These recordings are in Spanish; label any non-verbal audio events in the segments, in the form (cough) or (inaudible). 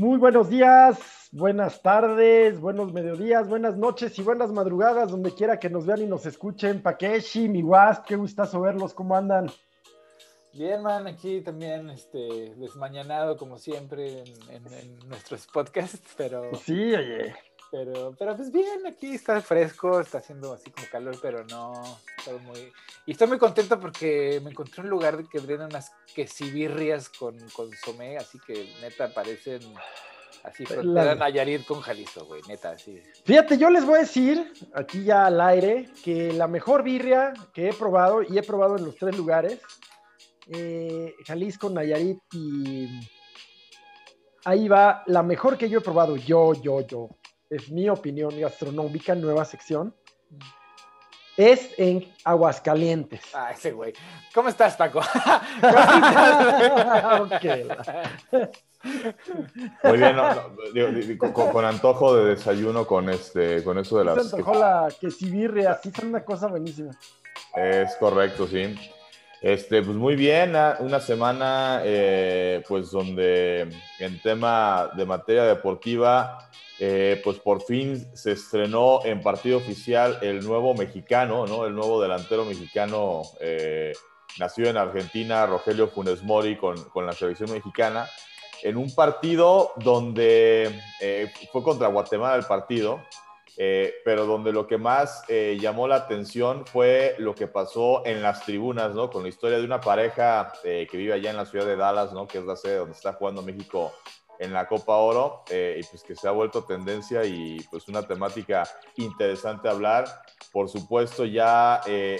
Muy buenos días, buenas tardes, buenos mediodías, buenas noches y buenas madrugadas, donde quiera que nos vean y nos escuchen. Pakeshi, mi Wasp, qué gustazo verlos, ¿cómo andan? Bien, man, aquí también este, desmañanado como siempre en, nuestros podcasts, pero... Sí, oye. Pero, pero pues bien, aquí está fresco, está haciendo así como calor, pero no, todo muy... Y estoy muy contento porque me encontré un lugar que venden unas quesibirrias con consomé, así que neta parecen así frontera Nayarit con Jalisco, güey, neta, así. Fíjate, yo les voy a decir, aquí ya al aire, que la mejor birria que he probado, y he probado en los tres lugares, eh, Jalisco, Nayarit y... Ahí va, la mejor que yo he probado, yo, yo, yo, es mi opinión gastronómica, nueva sección, es en Aguascalientes. Ah, ese güey. ¿Cómo estás, Paco? (laughs) (laughs) Muy bien, con, antojo de desayuno con este, con eso de las. Se antojó la quesibirria, así son una cosa buenísima. Es correcto, sí. Este, pues muy bien, una semana, eh, pues donde en tema de materia deportiva eh, pues por fin se estrenó en partido oficial el nuevo mexicano, ¿no? El nuevo delantero mexicano eh, nacido en Argentina, Rogelio Funes Mori, con, la selección mexicana, en un partido donde eh, fue contra Guatemala el partido, pero donde lo que más llamó la atención fue lo que pasó en las tribunas, ¿no? Con la historia de una pareja que vive allá en la ciudad de Dallas, ¿no? Que es la sede donde está jugando México en la Copa Oro eh, y pues que se ha vuelto tendencia y pues una temática interesante hablar. Por supuesto, ya eh,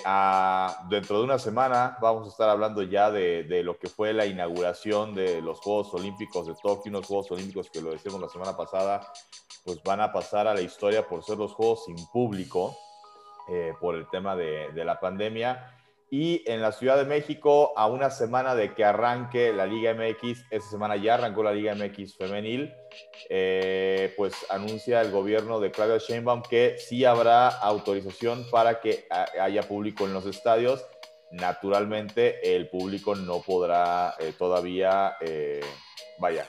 dentro de una semana vamos a estar hablando ya de, de, lo que fue la inauguración de los Juegos Olímpicos de Tokio, unos Juegos Olímpicos que lo decíamos la semana pasada, pues van a pasar a la historia por ser los Juegos sin público eh, por el tema de, la pandemia. Y en la Ciudad de México, a una semana de que arranque la Liga MX, esta semana ya arrancó la Liga MX femenil, eh, pues anuncia el gobierno de Claudia Sheinbaum que sí habrá autorización para que haya público en los estadios. Naturalmente, el público no podrá eh, todavía, vaya,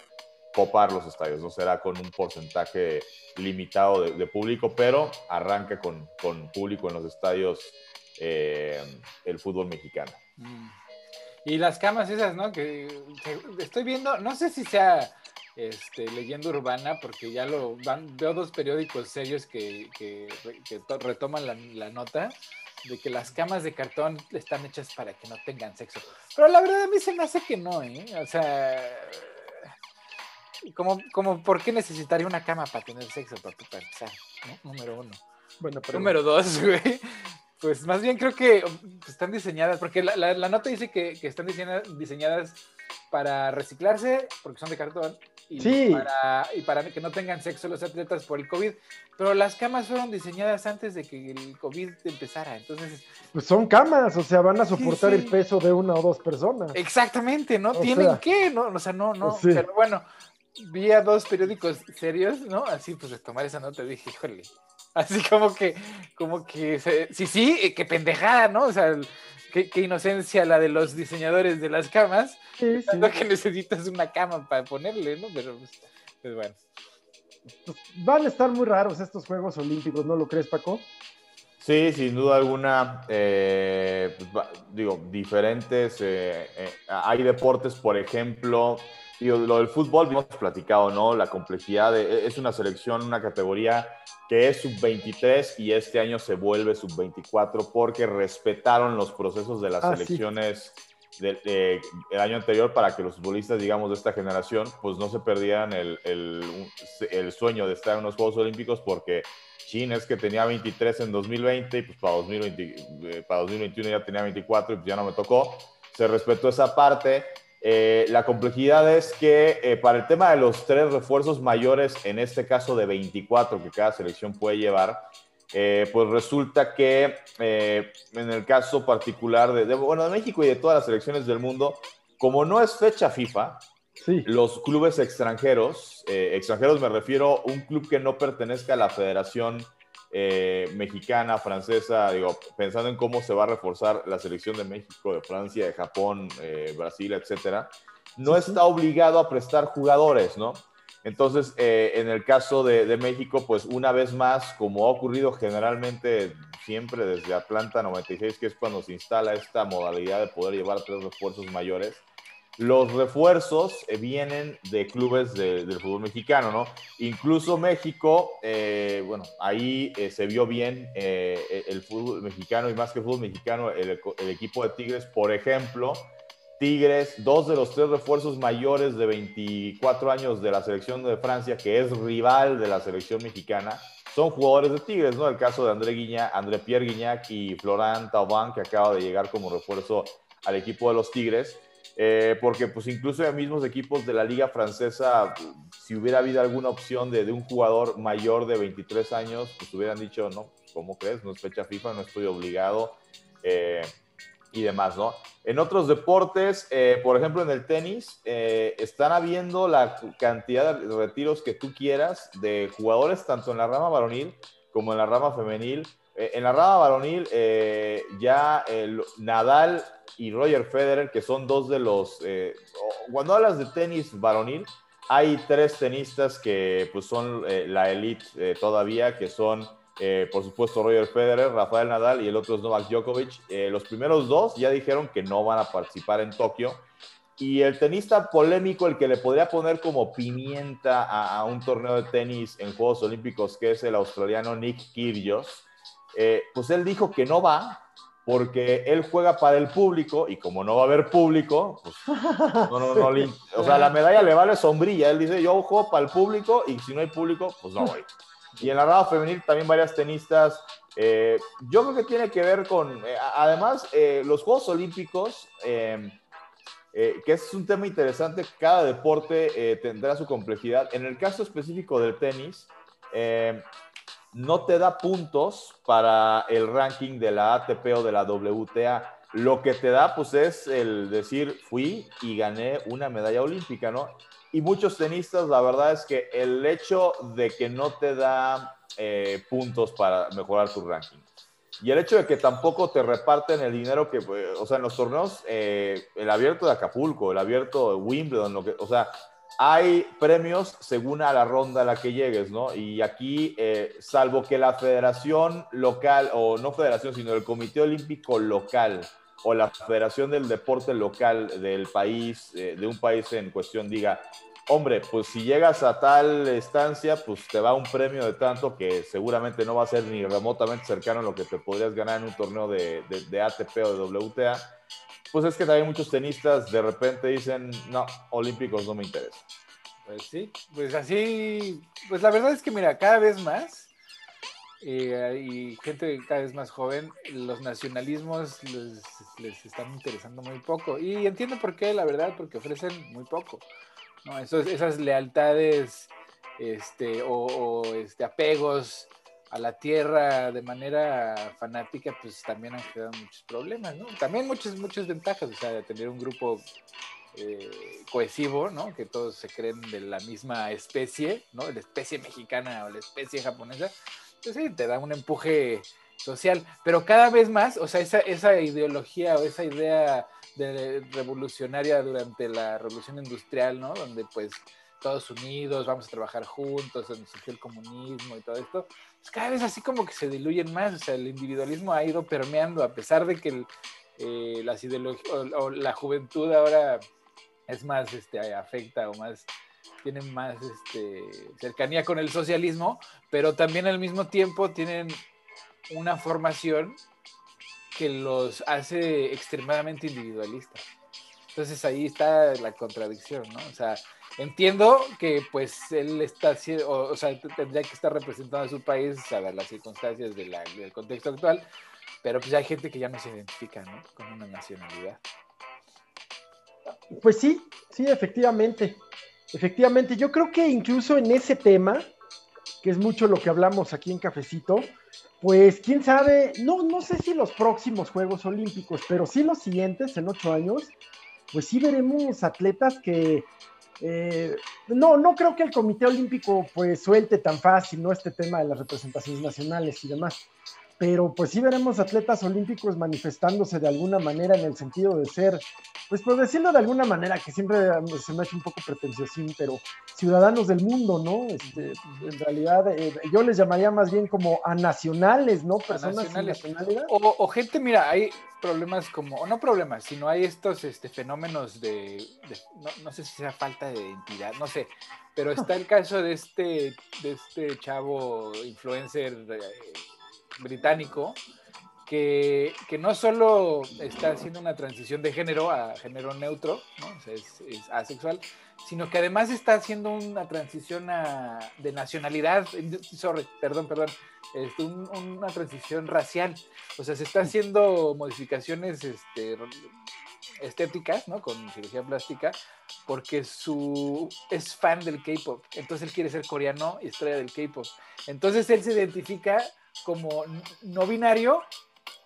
copar los estadios, no será con un porcentaje limitado de, público, pero arranca con, con público en los estadios eh, el fútbol mexicano. Mm. Y las camas esas, ¿no? Que, estoy viendo, no sé si sea este, leyenda urbana, porque ya lo van, veo dos periódicos serios que, retoman la, nota de que las camas de cartón están hechas para que no tengan sexo. Pero la verdad a mí se me hace que no, ¿eh? O sea, como, como ¿por qué necesitaría una cama para tener sexo, para, para empezar? Número uno. Bueno, pero... Número dos, (laughs) güey. Pues más bien creo que pues, están diseñadas, porque la, nota dice que, están diseñadas, para reciclarse, porque son de cartón, y, para, y para que no tengan sexo los atletas por el COVID. Pero las camas fueron diseñadas antes de que el COVID empezara, entonces... Pues son camas, o sea, van a soportar el peso de una o dos personas. Exactamente, ¿no? Tienen que, ¿no? O sea, no, no, pero bueno, vi a dos periódicos serios, ¿no? Así, pues de tomar esa nota dije, híjole, Así como que, como que, sí, sí, eh, qué pendejada, ¿no? O sea, qué, inocencia la de los diseñadores de las camas. Sí, sí. que necesitas una cama para ponerle, ¿no? Pero, pues, pues bueno. Pues, van a estar muy raros estos Juegos Olímpicos, ¿no lo crees, Paco? Sí, sin duda alguna, eh, pues, digo, diferentes. Eh, hay deportes, por ejemplo, digo, lo del fútbol, hemos platicado, ¿no? La complejidad, de, es una selección, una categoría que es sub-23 y este año se vuelve sub-24 porque respetaron los procesos de las selecciones del año anterior para que los futbolistas, digamos, de esta generación, pues no se perdieran el, el, sueño de estar en los Juegos Olímpicos porque China es que tenía 23 en 2020 y pues para, 2020, eh, para 2021 ya tenía 24 y pues ya no me tocó. Se respetó esa parte eh, la complejidad es que eh, para el tema de los tres refuerzos mayores, en este caso de 24 que cada selección puede llevar, eh, pues resulta que en el caso particular de, bueno, de México y de todas las selecciones del mundo, como no es fecha FIFA, los clubes extranjeros, extranjeros me refiero a un club que no pertenezca a la Federación eh, mexicana, francesa, digo, pensando en cómo se va a reforzar la selección de México, de Francia, de Japón, eh, Brasil, etcétera, no está obligado a prestar jugadores, ¿no? Entonces, eh, en el caso de, México, pues una vez más, como ha ocurrido generalmente siempre desde Atlanta 96, que es cuando se instala esta modalidad de poder llevar tres refuerzos mayores, los refuerzos eh, vienen de clubes del fútbol mexicano, ¿no? Incluso México, eh, bueno, ahí se vio bien el fútbol mexicano y más que el fútbol mexicano, el, equipo de Tigres, por ejemplo, Tigres, dos de los tres refuerzos mayores de 24 años de la selección de Francia, que es rival de la selección mexicana, son jugadores de Tigres, ¿no? El caso de André, Guiña, André Pierre Guignac y Florent Thauvin, que acaba de llegar como refuerzo al equipo de los Tigres. Eh, porque pues incluso en mismos equipos de la liga francesa, si hubiera habido alguna opción de, de, un jugador mayor de 23 años, pues hubieran dicho, no, ¿cómo crees? No es fecha FIFA, no estoy obligado. Eh, y demás, ¿no? En otros deportes, eh, por ejemplo, en el tenis, eh, están habiendo la cantidad de retiros que tú quieras de jugadores tanto en la rama varonil como en la rama femenil. Eh, en la rama varonil, ya Nadal y Roger Federer, que son dos de los... cuando hablas de tenis varonil, hay tres tenistas que pues, son la elite todavía, que son... Eh, por supuesto Roger Federer, Rafael Nadal y el otro es Novak Djokovic. Eh, los primeros dos ya dijeron que no van a participar en Tokio. Y el tenista polémico, el que le podría poner como pimienta a, un torneo de tenis en Juegos Olímpicos, que es el australiano Nick Kyrgios, eh, pues él dijo que no va porque él juega para el público y como no va a haber público, pues no, no, no, (laughs) o sea, la medalla le vale sombrilla. Él dice, yo juego para el público y si no hay público, pues no voy. Y en la rama femenil también varias tenistas. Eh, yo creo que tiene que ver con, eh, además, eh, los Juegos Olímpicos, em, que es un tema interesante, cada deporte tendrá su complejidad. En el caso específico del tenis, em, no te da puntos para el ranking de la ATP o de la WTA. Lo que te da, pues, es el decir, fui y gané una medalla olímpica, ¿no? Y muchos tenistas, la verdad es que el hecho de que no te da eh, puntos para mejorar tu ranking y el hecho de que tampoco te reparten el dinero que, o sea, en los torneos, eh, el abierto de Acapulco, el abierto de Wimbledon, lo que, o sea, hay premios según a la ronda a la que llegues, ¿no? Y aquí, salvo que la federación local, o no federación, sino el Comité Olímpico local, o la Federación del Deporte Local del país, eh, de un país en cuestión, diga, hombre, pues si llegas a tal estancia, pues te va un premio de tanto que seguramente no va a ser ni remotamente cercano a lo que te podrías ganar en un torneo de, de, ATP o de WTA. Pues es que también muchos tenistas de repente dicen, no, olímpicos no me interesa. Pues sí, pues así, pues la verdad es que mira, cada vez más eh, y gente cada vez más joven, los nacionalismos les, están interesando muy poco. Y entiendo por qué, la verdad, porque ofrecen muy poco. ¿no? esas lealtades este, o, este, apegos a la tierra de manera fanática, pues también han creado muchos problemas, ¿no? También muchas, muchas ventajas, o sea, de tener un grupo eh, cohesivo, ¿no? Que todos se creen de la misma especie, ¿no? La especie mexicana o la especie japonesa, pues sí, te da un empuje social, pero cada vez más, o sea, esa, esa ideología o esa idea de revolucionaria durante la revolución industrial, ¿no? Donde pues todos unidos, vamos a trabajar juntos, donde surgió el comunismo y todo esto, pues cada vez así como que se diluyen más, o sea, el individualismo ha ido permeando, a pesar de que eh, las ideologías o, la juventud ahora es más, este, afecta o más tienen más este, cercanía con el socialismo, pero también al mismo tiempo tienen una formación que los hace extremadamente individualistas. Entonces ahí está la contradicción, ¿no? O sea, entiendo que pues él está o, o sea, tendría que estar representando a su país, a las circunstancias del contexto actual, pero pues hay gente que ya no se identifica, ¿no? Con una nacionalidad. Pues sí, sí, efectivamente. Efectivamente, yo creo que incluso en ese tema, que es mucho lo que hablamos aquí en Cafecito, pues quién sabe, no, no sé si los próximos Juegos Olímpicos, pero sí los siguientes, en ocho años, pues sí veremos atletas que eh, no, no creo que el Comité Olímpico pues suelte tan fácil, ¿no? Este tema de las representaciones nacionales y demás. Pero pues sí veremos atletas olímpicos manifestándose de alguna manera en el sentido de ser, pues por decirlo de alguna manera, que siempre se me ha hecho un poco pretenciosín, pero ciudadanos del mundo, ¿no? Este, en realidad eh, yo les llamaría más bien como a nacionales, ¿no? Personas sin nacionalidad. O, gente, mira, hay problemas como, o no problemas, sino hay estos este, fenómenos de, no, sé si sea falta de identidad, no sé, pero está el caso de este, de este chavo influencer. Eh, británico que, no solo está haciendo una transición de género a género neutro, es, asexual, sino que además está haciendo una transición de nacionalidad, sorry, perdón, perdón, este, una transición racial. O sea, se está haciendo modificaciones este, estéticas, ¿no? Con cirugía plástica, porque su, es fan del K-pop. Entonces él quiere ser coreano y estrella del K-pop. Entonces él se identifica como no binario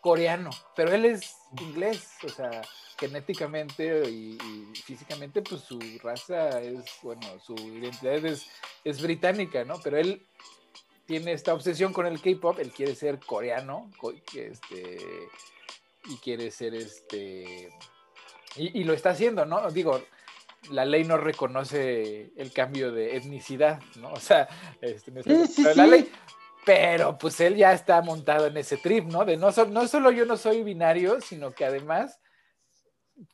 coreano, pero él es inglés, o sea, genéticamente y, físicamente, pues su raza es, bueno, su identidad es, es británica, ¿no? Pero él tiene esta obsesión con el K-pop, él quiere ser coreano, este, y quiere ser este, y, lo está haciendo, ¿no? Digo, la ley no reconoce el cambio de etnicidad, ¿no? (laughs) O sea, este, la ley, pero pues él ya está montado en ese trip, ¿no? De no, no solo yo no soy binario, sino que además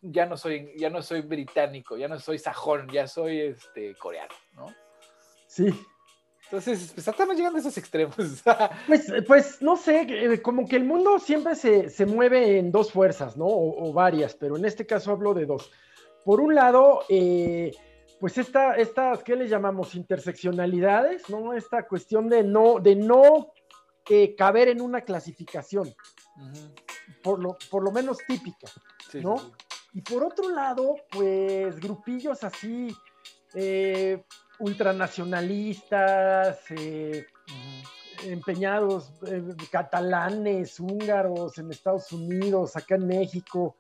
ya no soy, ya no soy británico, ya no soy sajón, ya soy este coreano, ¿no? Sí. Entonces, pues estamos llegando a esos extremos. pues, pues no sé, eh, como que el mundo siempre se, mueve en dos fuerzas, ¿no? O, varias, pero en este caso hablo de dos. Por un lado, eh, pues esta, estas, ¿qué le llamamos? Interseccionalidades, ¿no? Esta cuestión de no, de no eh, caber en una clasificación, por, lo, por lo menos típica, ¿no? Y por otro lado, pues grupillos así, eh, ultranacionalistas, eh, empeñados, catalanes, húngaros en Estados Unidos, acá en México,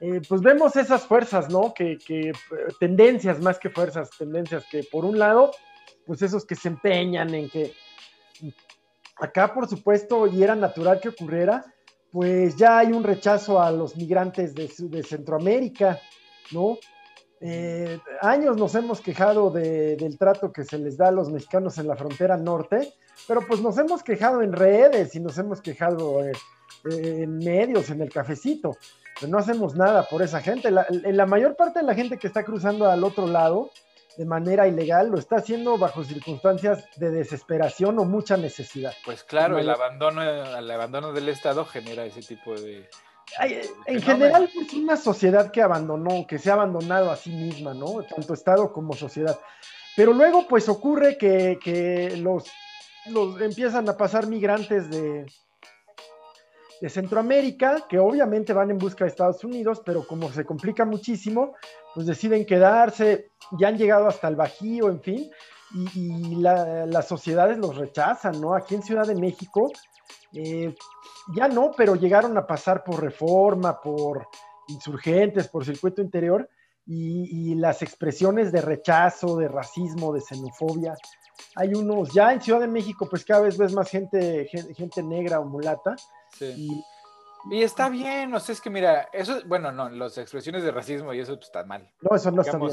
eh, pues vemos esas fuerzas, ¿no? Que, que, tendencias más que fuerzas, tendencias que por un lado, pues esos que se empeñan en que acá, por supuesto, y era natural que ocurriera, pues ya hay un rechazo a los migrantes de, de Centroamérica, ¿no? Eh, años nos hemos quejado del trato que se les da a los mexicanos en la frontera norte, pero pues nos hemos quejado en redes y nos hemos quejado eh, en medios, en el cafecito no hacemos nada por esa gente. La, la mayor parte de la gente que está cruzando al otro lado de manera ilegal lo está haciendo bajo circunstancias de desesperación o mucha necesidad. Pues claro, el abandono, el abandono del Estado genera ese tipo de... en general es una sociedad que abandonó, que se ha abandonado a sí misma, ¿no? Tanto Estado como sociedad. Pero luego pues ocurre que, que los, los empiezan a pasar migrantes de, de Centroamérica, que obviamente van en busca de Estados Unidos, pero como se complica muchísimo, pues deciden quedarse, ya han llegado hasta el Bajío, en fin, y, las sociedades los rechazan, ¿no? Aquí en Ciudad de México, eh, ya no, pero llegaron a pasar por reforma, por insurgentes, por circuito interior, y, las expresiones de rechazo, de racismo, de xenofobia, hay unos, ya en Ciudad de México, pues cada vez ves más gente, gente, negra o mulata. Sí. Y, está bien, o sea, es que mira, eso, bueno, no, las expresiones de racismo y eso pues, está mal. No, eso no está bien.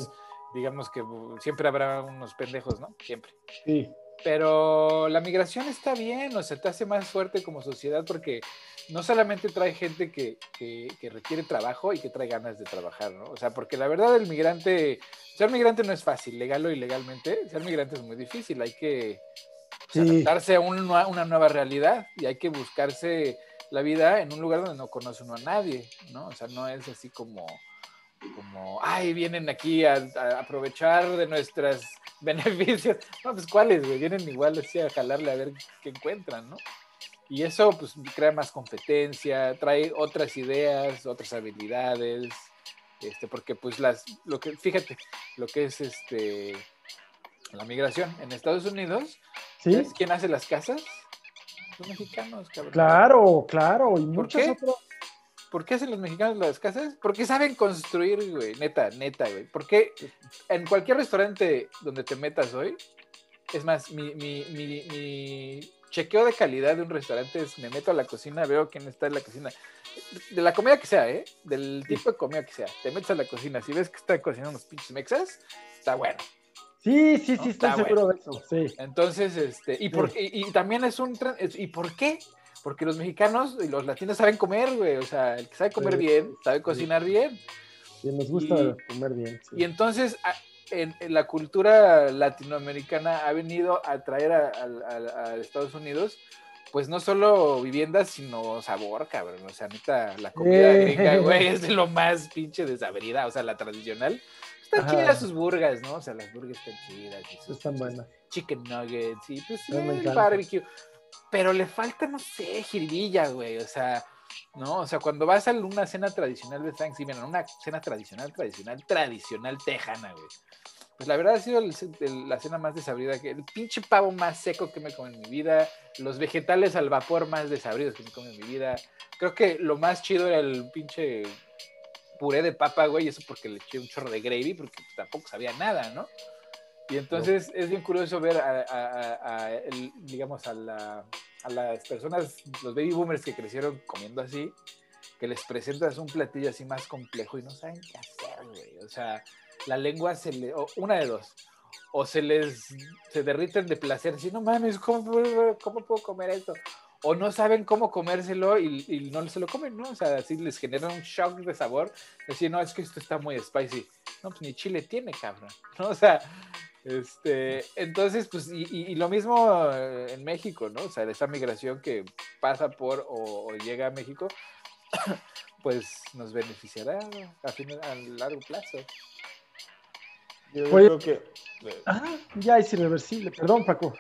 Digamos que siempre habrá unos pendejos, ¿no? Siempre. Sí. Pero la migración está bien, o sea, te hace más fuerte como sociedad porque no solamente trae gente que, requiere trabajo y que trae ganas de trabajar, ¿no? O sea, porque la verdad el migrante, ser migrante no es fácil, legal o ilegalmente, ser migrante es muy difícil, hay que adaptarse a una nueva realidad y hay que buscarse la vida en un lugar donde no conoce uno a nadie, ¿no? O sea, no es así como como, ay, vienen aquí a, aprovechar de nuestros (laughs) beneficios. No, pues cuáles, güey, vienen igual así a jalarle a ver qué encuentran, ¿no? Y eso pues crea más competencia, trae otras ideas, otras habilidades, este, porque pues las, lo que, fíjate, lo que es este, la migración en Estados Unidos, ¿Sí? quién hace las casas? Los mexicanos, cabrón. Claro, claro, y muchos otros ¿Por qué hacen los mexicanos las casas? Porque saben construir, güey, neta, neta, güey. Porque en cualquier restaurante donde te metas hoy, es más, mi, mi, mi, chequeo de calidad de un restaurante es, me meto a la cocina, veo quién está en la cocina. De la comida que sea, ¿eh? Del tipo de comida que sea. Te metes a la cocina, si ves que está cocinando unos pinches mexas, está bueno. Sí, sí, sí, estoy seguro de eso, sí. Entonces, este, y, por, y, también es un, ¿y por qué? Porque los mexicanos y los latinos saben comer, güey, o sea, el que sabe comer bien, sabe cocinar bien. Y nos gusta comer bien. Y entonces, en, la cultura latinoamericana ha venido a traer a, Estados Unidos, pues no solo viviendas, sino sabor, cabrón. O sea, neta, la comida eh. gringa, güey, es de (laughs) lo más pinche desabrida, o sea, la tradicional. Están chidas sus burgas, ¿no? O sea, las burgas están chidas. Y están buenas. Chicken nuggets, y pues sí, el barbecue. Pero le falta, no sé, jiribilla, güey. O sea, ¿no? O sea, cuando vas a una cena tradicional de Thanksgiving, una cena tradicional, tradicional, tradicional tejana, güey. Pues la verdad ha sido la cena más desabrida, que el pinche pavo más seco que me come en mi vida, los vegetales al vapor más desabridos que me come en mi vida. Creo que lo más chido era el pinche puré de papa, güey, eso porque le eché un chorro de gravy, porque tampoco sabía nada, ¿no? Y entonces es bien curioso ver a, digamos, a, las personas, los baby boomers que crecieron comiendo así, que les presentas un platillo así más complejo y no saben qué hacer, güey. O sea, la lengua se le, una de dos, o se les, se derriten de placer, si no mames, ¿cómo, ¿cómo puedo comer esto? O no saben cómo comérselo y, no se lo comen, ¿no? O sea, así les genera un shock de sabor. Decir, no, es que esto está muy spicy. No, pues ni chile tiene, cabrón. ¿no? O sea, este, entonces, pues, y, lo mismo eh, en México, ¿no? O sea, esa migración que pasa por o, llega a México, (coughs) pues nos beneficiará a, a largo plazo. Yo, creo que. Ah, ya es irreversible. Perdón, Paco.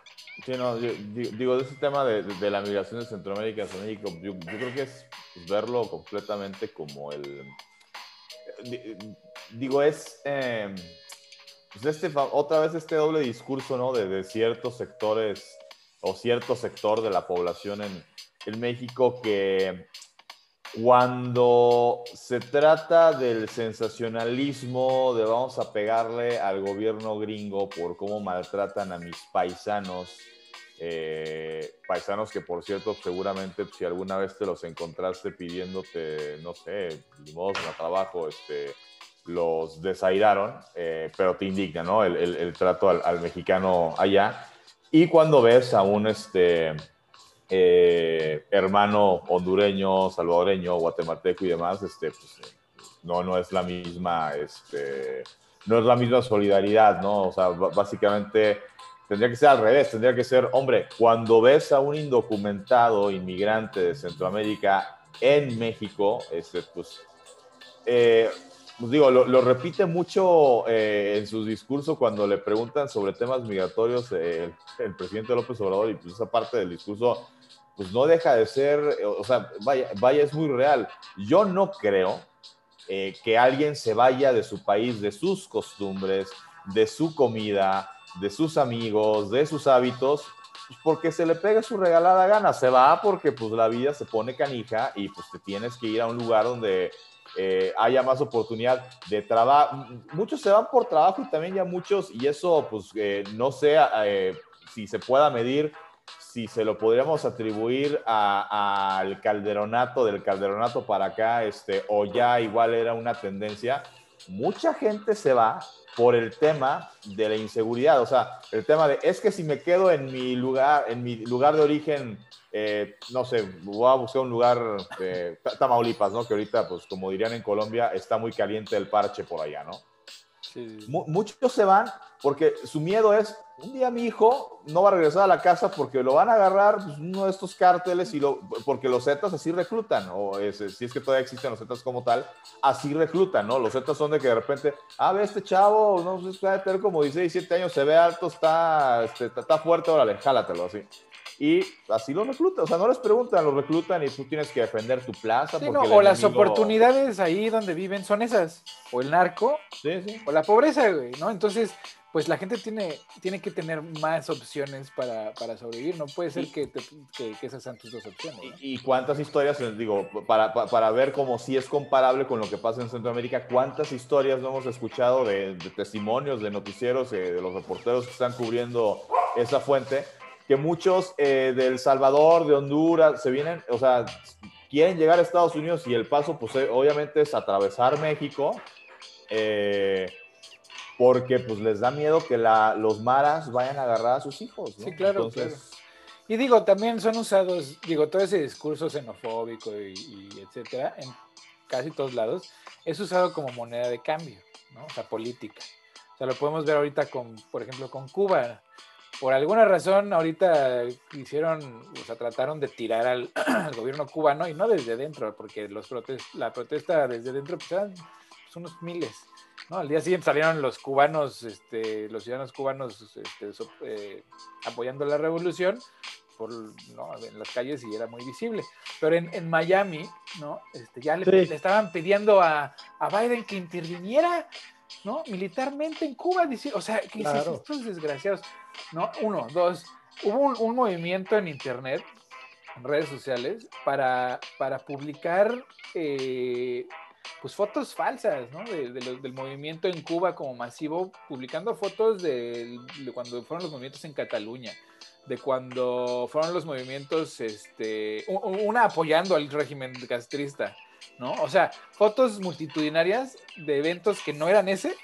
Sí, no, digo, de ese tema de, la migración de Centroamérica hacia México, yo, creo que es verlo completamente como el. Digo, es. Eh, este, otra vez este doble discurso, ¿no? De, de, ciertos sectores o cierto sector de la población en, en México que cuando se trata del sensacionalismo de vamos a pegarle al gobierno gringo por cómo maltratan a mis paisanos, eh, paisanos que por cierto seguramente si alguna vez te los encontraste pidiéndote, no sé, limosna, trabajo, este, los desairaron, eh, pero te indigna, ¿no? El, trato al, al, mexicano allá. Y cuando ves a un, este, eh, hermano hondureño, salvadoreño, guatemalteco y demás, este, pues, no, no es la misma, este, no es la misma solidaridad, ¿no? O sea, básicamente tendría que ser al revés, tendría que ser, hombre, cuando ves a un indocumentado inmigrante de Centroamérica en México, este, pues, eh, pues digo, lo, repite mucho eh, en sus discursos cuando le preguntan sobre temas migratorios el presidente López Obrador y pues esa parte del discurso pues no deja de ser, o sea, vaya, vaya es muy real. Yo no creo eh, que alguien se vaya de su país, de sus costumbres, de su comida, de sus amigos, de sus hábitos, pues porque se le pegue su regalada gana. Se va porque pues la vida se pone canija y pues te tienes que ir a un lugar donde eh, haya más oportunidad de trabajo. Muchos se van por trabajo y también ya muchos, y eso pues eh, no sé si se pueda medir si se lo podríamos atribuir al calderonato, del calderonato para acá, este, o ya igual era una tendencia, mucha gente se va por el tema de la inseguridad, o sea, el tema de, es que si me quedo en mi lugar, en mi lugar de origen, eh, no sé, voy a buscar un lugar, Tamaulipas, ¿no? Que ahorita, pues como dirían en Colombia, está muy caliente el parche por allá, ¿no? Muchos se van porque su miedo es, un día mi hijo no va a regresar a la casa porque lo van a agarrar pues, uno de estos cárteles y lo, porque los Zetas así reclutan, o si es que todavía existen los Zetas como tal, así reclutan, ¿no? Los Zetas son de que de repente, ah, ve este chavo, no sé, puede tener como 16, 17 años, se ve alto, está, este, está fuerte, órale, jálatelo así y así lo reclutan. O sea, no les preguntan, lo reclutan y tú tienes que defender tu plaza. o las oportunidades ahí donde viven son esas. O el narco, o la pobreza, güey, ¿no? Entonces, pues la gente tiene, tiene que tener más opciones para, sobrevivir. No puede ser que, esas sean tus dos opciones. ¿Y, cuántas historias, digo, para, para, ver como si es comparable con lo que pasa en Centroamérica, cuántas historias no hemos escuchado de, testimonios, de noticieros, de los reporteros que están cubriendo esa fuente? Que muchos eh, de El Salvador, de Honduras, se vienen, o sea, quieren llegar a Estados Unidos y el paso, pues eh, obviamente es atravesar México, eh, porque pues les da miedo que la, los maras vayan a agarrar a sus hijos. Sí, claro, Y digo, también son usados, digo, todo ese discurso xenofóbico y, y, etcétera, en casi todos lados, es usado como moneda de cambio, ¿no? O sea, política. O sea, lo podemos ver ahorita con, por ejemplo, con Cuba por alguna razón ahorita hicieron, o sea, trataron de tirar al, (clears throat) gobierno cubano y no desde dentro, porque los la protesta desde dentro pues eran pues, unos miles. ¿no? Al día siguiente salieron los cubanos, este, los ciudadanos cubanos este, eh, apoyando la revolución por, ¿no? en las calles y era muy visible. Pero en, en Miami, ¿no? Este, ya le, estaban pidiendo a, a Biden que interviniera ¿no? Militarmente en Cuba, o sea, que estos desgraciados, ¿no? Uno, dos, hubo un, movimiento en internet, en redes sociales, para, para publicar eh, pues fotos falsas, ¿no? De, del movimiento en Cuba como masivo, publicando fotos de, cuando fueron los movimientos en Cataluña, de cuando fueron los movimientos, este, una apoyando al régimen castrista, ¿no? O sea, fotos multitudinarias de eventos que no eran ese,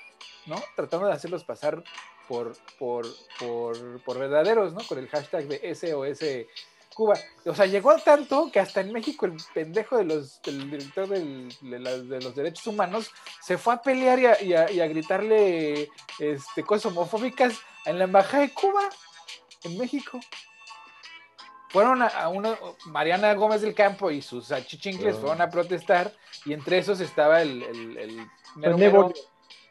¿no? Tratando de hacerlos pasar por, por, por, verdaderos, ¿no? Con el hashtag de SOS Cuba. O sea, llegó tanto que hasta en México el pendejo de los, del director de, los derechos humanos se fue a pelear y a, a, gritarle este, cosas homofóbicas en la embajada de Cuba, en México fueron a, una, Mariana Gómez del Campo y sus achichincles fueron a protestar y entre esos estaba el, el, el mero,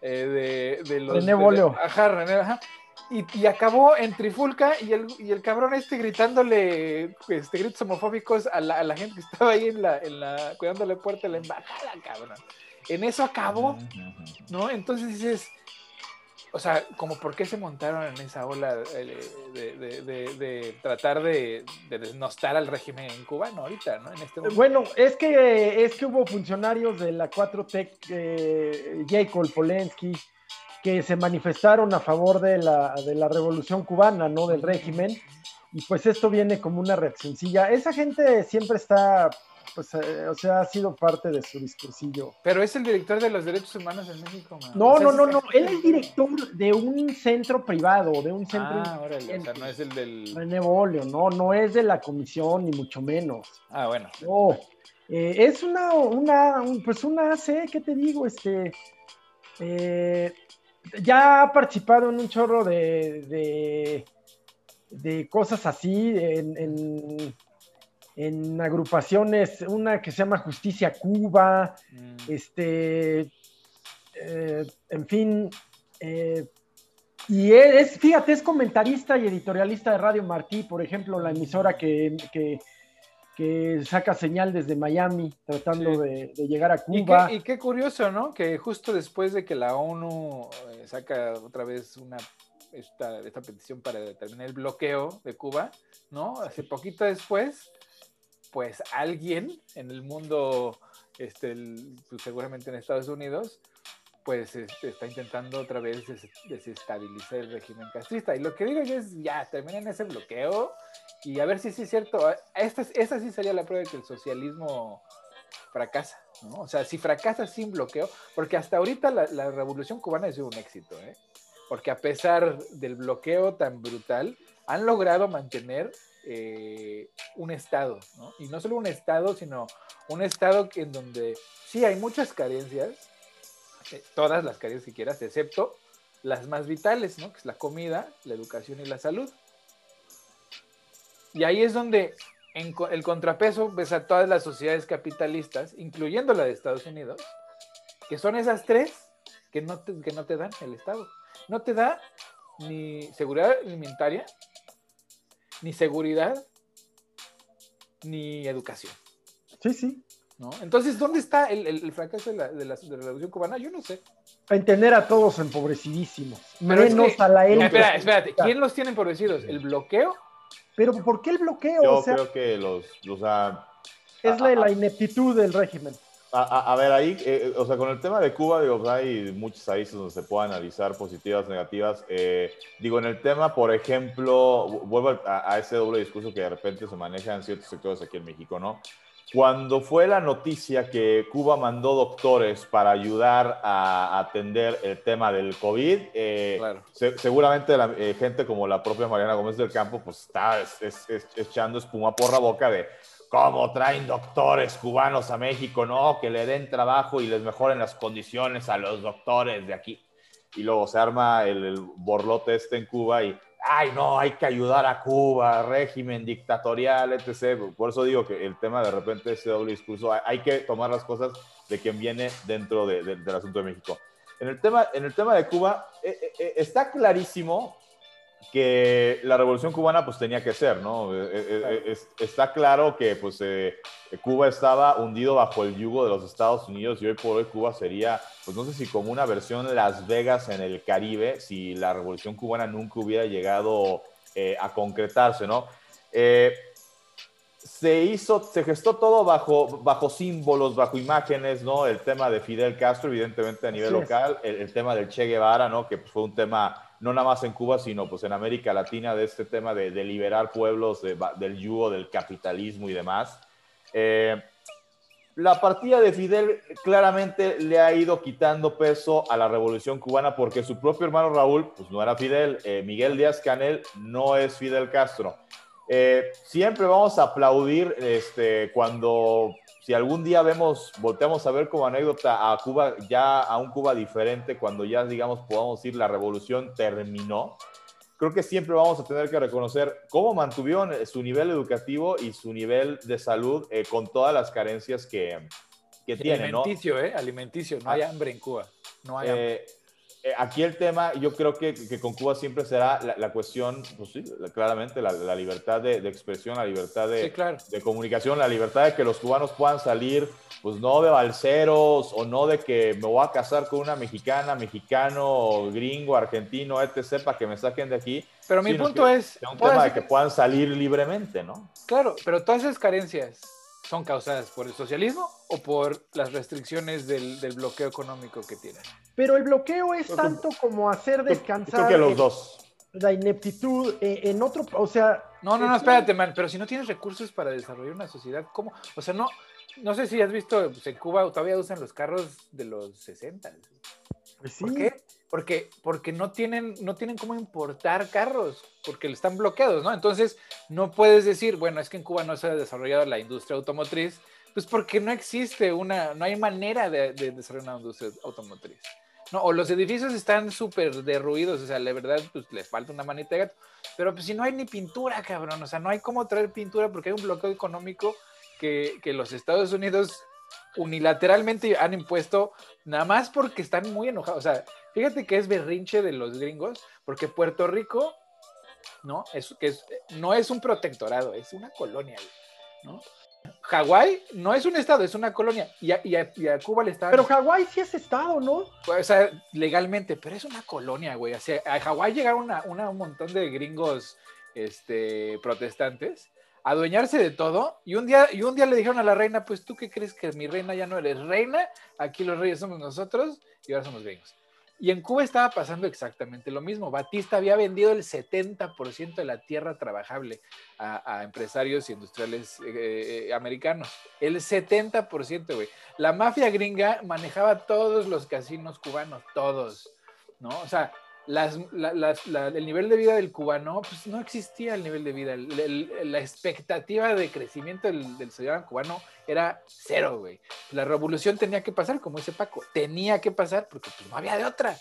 eh, de, de, los... René Bolio. ajá, René, ajá. Y, y, acabó en Trifulca y el, y el cabrón este gritándole este, gritos homofóbicos a la, a la gente que estaba ahí en la, en la, cuidando la puerta de la embajada, cabrón. En eso acabó, ¿no? Entonces dices, o sea, como por qué se montaron en esa ola de, tratar de, desnostar al régimen cubano ahorita, ¿no? Este bueno, es que, es que hubo funcionarios de la 4T, eh, Jacob Polensky, que se manifestaron a favor de la, de la revolución cubana, ¿no? Del régimen. Y pues esto viene como una reaccioncilla. Esa gente siempre está pues, eh, o sea, ha sido parte de su discursillo. Pero es el director de los derechos humanos en México, No, no, no, no, él es director de un centro privado, de un centro... Ah, órale, o sea, no es el del... René Bolio, no, no es de la comisión, ni mucho menos. Ah, bueno. No, eh, es una, una, pues una AC, ¿qué te digo? Este... Eh, ya ha participado en un chorro de, de, de cosas así, en en agrupaciones, una que se llama Justicia Cuba, mm. este, eh, en fin, eh, y es, fíjate, es comentarista y editorialista de Radio Martí, por ejemplo, la emisora que, que, saca señal desde Miami, tratando de, llegar a Cuba. Y qué, curioso, ¿no? Que justo después de que la ONU eh, saca otra vez una esta, esta petición para determinar el bloqueo de Cuba, ¿no? Hace poquito después, pues alguien en el mundo, este, pues, seguramente en Estados Unidos, pues este, está intentando otra vez desestabilizar el régimen castrista. Y lo que digo yo es, ya, terminen ese bloqueo y a ver si sí es cierto. Esta, esta sí sería la prueba de que el socialismo fracasa, ¿no? O sea, si fracasa sin bloqueo, porque hasta ahorita la, la revolución cubana ha sido un éxito, ¿eh? Porque a pesar del bloqueo tan brutal, han logrado mantener eh, un Estado. Y no solo un Estado, sino un Estado en donde sí hay muchas carencias, eh, todas las carencias que quieras, excepto las más vitales, ¿no? Que es la comida, la educación y la salud. Y ahí es donde el contrapeso ves a todas las sociedades capitalistas, incluyendo la de Estados Unidos, que son esas tres que no que no te dan el Estado. No te da ni seguridad alimentaria, ni seguridad, ni educación. Sí, sí. ¿No? Entonces, ¿dónde está el, fracaso de la, de, la, revolución cubana? Yo no sé. En tener a todos empobrecidísimos. menos a la élite. Espera, espérate. ¿Quién los tiene empobrecidos? ¿El bloqueo? Pero ¿por qué el bloqueo? Yo creo que los, los es la, la, ineptitud del régimen. A, ver, ahí, eh, o sea, con el tema de Cuba, digo, hay muchos países donde se puede analizar positivas, negativas. Eh, digo, en el tema, por ejemplo, vuelvo a, ese doble discurso que de repente se maneja en ciertos sectores aquí en México, ¿no? Cuando fue la noticia que Cuba mandó doctores para ayudar a atender el tema del COVID, eh, seguramente la, gente como la propia Mariana Gómez del Campo, pues está echando espuma por la boca de cómo traen doctores cubanos a México, ¿no? Que le den trabajo y les mejoren las condiciones a los doctores de aquí. Y luego se arma el, borlote este en Cuba y, ay, no, hay que ayudar a Cuba, régimen dictatorial, etc. Por eso digo que el tema de repente ese doble discurso, hay, que tomar las cosas de quien viene dentro del asunto de México. En el tema, en el tema de Cuba, eh, eh, eh, está clarísimo que la revolución cubana pues tenía que ser, ¿no? Eh, eh, eh, está claro que pues Cuba estaba hundido bajo el yugo de los Estados Unidos y hoy por hoy Cuba sería, pues no sé si como una versión Las Vegas en el Caribe, si la revolución cubana nunca hubiera llegado a concretarse, ¿no? se hizo, se gestó todo bajo, bajo símbolos, bajo imágenes, ¿no? El tema de Fidel Castro, evidentemente a nivel local, el, tema del Che Guevara, ¿no? Que pues, fue un tema no nada más en Cuba, sino pues en América Latina, de este tema de, liberar pueblos del yugo del capitalismo y demás. Eh, la partida de Fidel claramente le ha ido quitando peso a la revolución cubana porque su propio hermano Raúl, pues no era Fidel, eh, Miguel Díaz Canel no es Fidel Castro. Eh, siempre vamos a aplaudir este, cuando si algún día vemos, volteamos a ver como anécdota a Cuba, ya a un Cuba diferente, cuando ya, digamos, podamos decir la revolución terminó, creo que siempre vamos a tener que reconocer cómo mantuvieron su nivel educativo y su nivel de salud eh, con todas las carencias que, que tienen. Alimenticio, ¿eh? Alimenticio, no hay ah. hambre en Cuba. No hay hambre. Eh, eh, aquí el tema, yo creo que, que con Cuba siempre será la, cuestión, pues sí, claramente, la, libertad de, expresión, la libertad de, de, comunicación, la libertad de que los cubanos puedan salir, pues no de balseros o no de que me voy a casar con una mexicana, mexicano, gringo, argentino, etc., para que me saquen de aquí. Pero mi punto es... Es un tema de que puedan salir libremente, ¿no? Claro, pero todas esas carencias son causadas por el socialismo o por las restricciones del, bloqueo económico que tienen. Pero el bloqueo es tanto como hacer descansar. que los dos. La ineptitud eh, en otro, o sea. No, no, no, espérate, man. Pero si no tienes recursos para desarrollar una sociedad, ¿cómo? O sea, no, no sé si has visto, pues en Cuba todavía usan los carros de los 60. Pues ¿Por qué? Porque, porque no, tienen, no tienen cómo importar carros, porque están bloqueados, ¿no? Entonces, no puedes decir, bueno, es que en Cuba no se ha desarrollado la industria automotriz, pues porque no existe una, no hay manera de, desarrollar una industria automotriz. No, o los edificios están súper derruidos, o sea, la verdad, pues les falta una manita de gato. Pero pues si no hay ni pintura, cabrón, o sea, no hay cómo traer pintura porque hay un bloqueo económico que, que los Estados Unidos unilateralmente han impuesto, nada más porque están muy enojados. O sea, Fíjate que es berrinche de los gringos, porque Puerto Rico, ¿no? Es, que no es un protectorado, es una colonia, ¿no? Hawái no es un estado, es una colonia. Y a, Cuba le está. Pero Hawái sí es estado, ¿no? Pues, o sea, legalmente, pero es una colonia, güey. O sea, a Hawái llegaron un montón de gringos este, protestantes a adueñarse de todo. Y un, día, y un día le dijeron a la reina: Pues tú qué crees que mi reina ya no eres reina, aquí los reyes somos nosotros y ahora somos gringos. Y en Cuba estaba pasando exactamente lo mismo. Batista había vendido el 70% de la tierra trabajable a, empresarios y industriales eh, eh, americanos. El 70%, güey. La mafia gringa manejaba todos los casinos cubanos, todos, ¿no? O sea, el nivel de vida del cubano, pues no existía el nivel de vida. la expectativa de crecimiento del, ciudadano cubano era cero, güey. La revolución tenía que pasar, como dice Paco, tenía que pasar porque pues, no había de otra.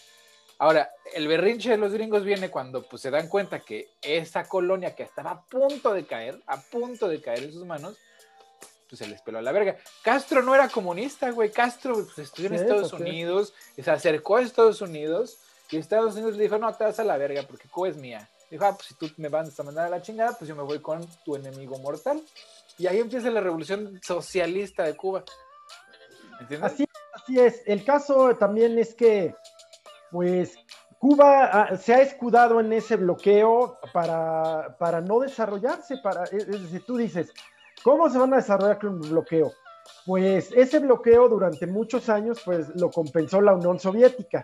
Ahora, el berrinche de los gringos viene cuando pues, se dan cuenta que esa colonia que estaba a punto de caer, a punto de caer en sus manos, pues se les peló a la verga. Castro no era comunista, güey. Castro pues, estudió en Estados Unidos, se acercó a Estados Unidos y Estados Unidos le dijo, no, te vas a la verga porque Cuba es mía. Dijo, ah, pues si tú me vas a mandar a la chingada, pues yo me voy con tu enemigo mortal. Y ahí empieza la revolución socialista de Cuba. ¿Entiendes? Así, así es. El caso también es que, pues, Cuba ah, se ha escudado en ese bloqueo para, para no desarrollarse. Para, es decir, tú dices, ¿cómo se van a desarrollar con un bloqueo? pues ese bloqueo durante muchos años pues lo compensó la Unión Soviética.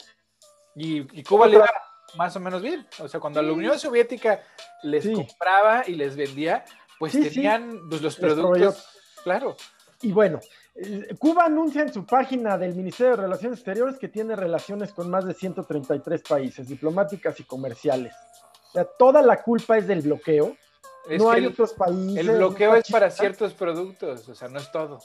Y, Cuba le iba más o menos bien. O sea, cuando la Unión Soviética les compraba y les vendía, pues tenían pues, los productos. Claro. Y bueno, eh, Cuba anuncia en su página del Ministerio de Relaciones Exteriores que tiene relaciones con más de 133 países, diplomáticas y comerciales. O sea, toda la culpa es del bloqueo. no hay otros países. El bloqueo es para ciertos productos, o sea, no es todo.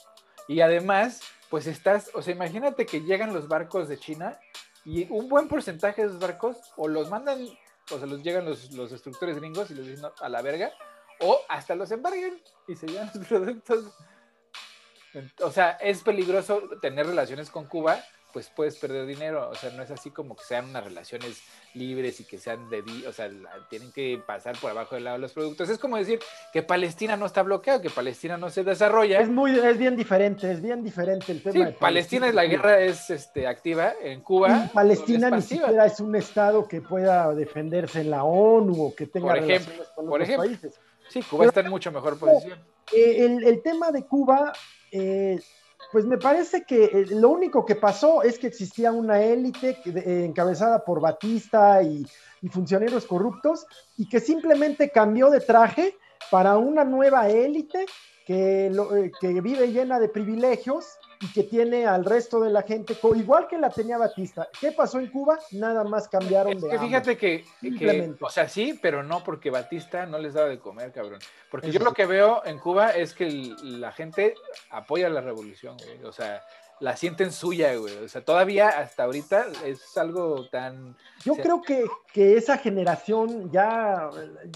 Y además, pues estás, o sea, imagínate que llegan los barcos de China y un buen porcentaje de esos barcos o los mandan, o sea, los llegan los, los destructores gringos y los dicen a la verga, o hasta los embargan y se llevan los (laughs) productos. O sea, es peligroso tener relaciones con Cuba, pues puedes perder dinero. O sea, no es así como que sean unas relaciones libres y que sean de... O sea, tienen que pasar por abajo del lado de los productos. Es como decir que Palestina no está bloqueado, que Palestina no se desarrolla. Es muy, es bien diferente, es bien diferente el tema. Sí, Palestina, es la guerra es este, activa, en Cuba... Palestina ni siquiera es un estado que pueda defenderse en la ONU o que tenga por ejemplo, con por ejemplo. países. Sí, Cuba está en mucho mejor posición. Eh, el, tema de Cuba, eh, pues me parece que eh, lo único que pasó es que existía una élite encabezada por Batista y, funcionarios corruptos y que simplemente cambió de traje para una nueva élite que, que vive llena de privilegios y que tiene al resto de la gente, igual que la tenía Batista. ¿Qué pasó en Cuba? Nada más cambiaron de. Que fíjate que, que, o sea, sí, pero no porque Batista no les daba de comer, cabrón. Porque yo lo que veo en Cuba es que la gente apoya la revolución, güey. O sea, la sienten suya, güey. O sea, todavía hasta ahorita es algo tan. Yo creo que, que, esa generación ya,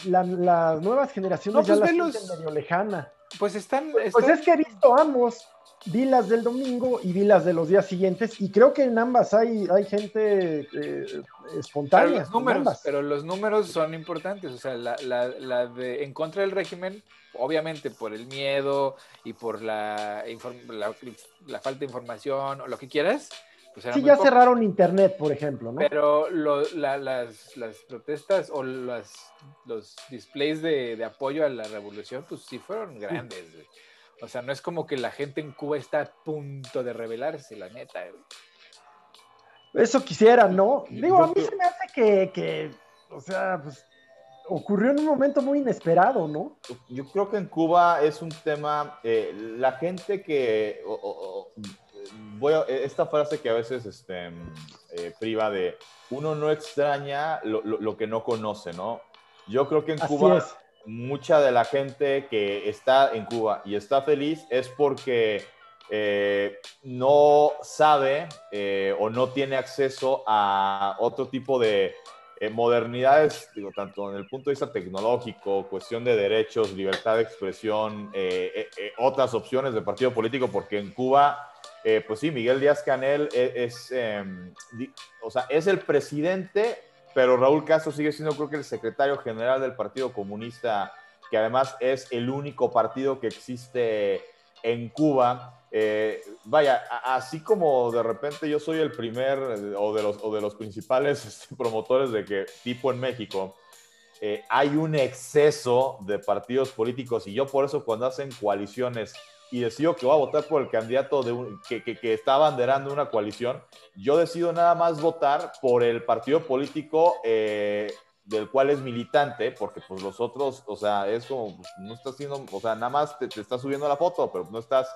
las nuevas generaciones ya pues la sienten medio lejana. Pues están, Pues es que he visto ambos vi las del domingo y vi las de los días siguientes y creo que en ambas hay, hay gente eh, espontánea. Pero los, números, pero los números son importantes, o sea, la, la, de en contra del régimen, obviamente por el miedo y por la, la, falta de información o lo que quieras. Pues sí, ya cerraron internet, por ejemplo, ¿no? Pero las, las, protestas o las, los displays de, de, apoyo a la revolución, pues sí fueron grandes. O sea, no es como que la gente en Cuba está a punto de rebelarse, la neta. Eso quisiera, ¿no? Digo, a mí se me hace que, o sea, pues ocurrió en un momento muy inesperado, ¿no? Yo creo que en Cuba es un tema, eh, la gente que, voy a, esta frase que a veces este, eh, priva de, uno no extraña lo, que no conoce, ¿no? Yo creo que en Cuba mucha de la gente que está en Cuba y está feliz es porque eh, no sabe eh, o no tiene acceso a otro tipo de eh, modernidades, digo, tanto en el punto de vista tecnológico, cuestión de derechos, libertad de expresión, otras opciones de partido político, porque en Cuba, pues sí, Miguel Díaz Canel es, em, o sea, es el presidente pero Raúl Castro sigue siendo creo que el secretario general del Partido Comunista, que además es el único partido que existe en Cuba. Eh, vaya, así como de repente yo soy el primer o de los, o de los principales (laughs) este, promotores de que tipo en México, eh, hay un exceso de partidos políticos y yo por eso cuando hacen coaliciones y decido que voy a votar por el candidato de que, que, está abanderando una coalición, yo decido nada más votar por el partido político eh, del cual es militante, porque pues los otros, o sea, es como, pues, no estás haciendo, o sea, nada más te, te estás subiendo la foto, pero no estás,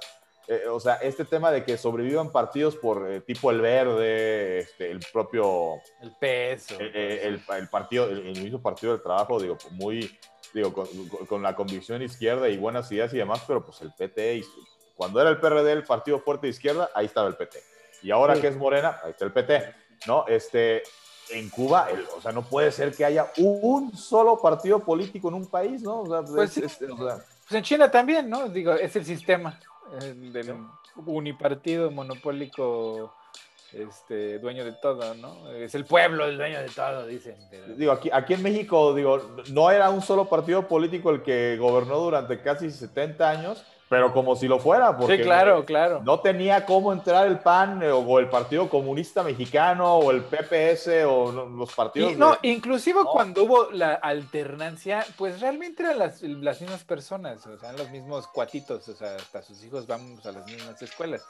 eh, o sea, este tema de que sobrevivan partidos por eh, tipo el verde, este, el propio... El peso. El, el, partido, el, mismo partido del trabajo, digo, muy digo, con, la convicción izquierda y buenas ideas y demás, pero pues el PT, cuando era el PRD el partido fuerte de izquierda, ahí estaba el PT. Y ahora que es Morena, ahí está el PT, ¿no? Este, en Cuba, o sea, no puede ser que haya un solo partido político en un país, ¿no? pues, pues, en China también, ¿no? Digo, es el sistema eh, del unipartido monopólico este, dueño de todo, ¿no? Es el pueblo el dueño de todo, dicen. Digo, aquí, aquí en México, digo, no era un solo partido político el que gobernó durante casi 70 años, pero como si lo fuera, porque sí, claro, claro. no tenía cómo entrar el PAN eh, o, el Partido Comunista Mexicano o el PPS o los partidos. no, inclusive cuando hubo la alternancia, pues realmente eran las, las, mismas personas, o sea, los mismos cuatitos, o sea, hasta sus hijos vamos a las mismas escuelas.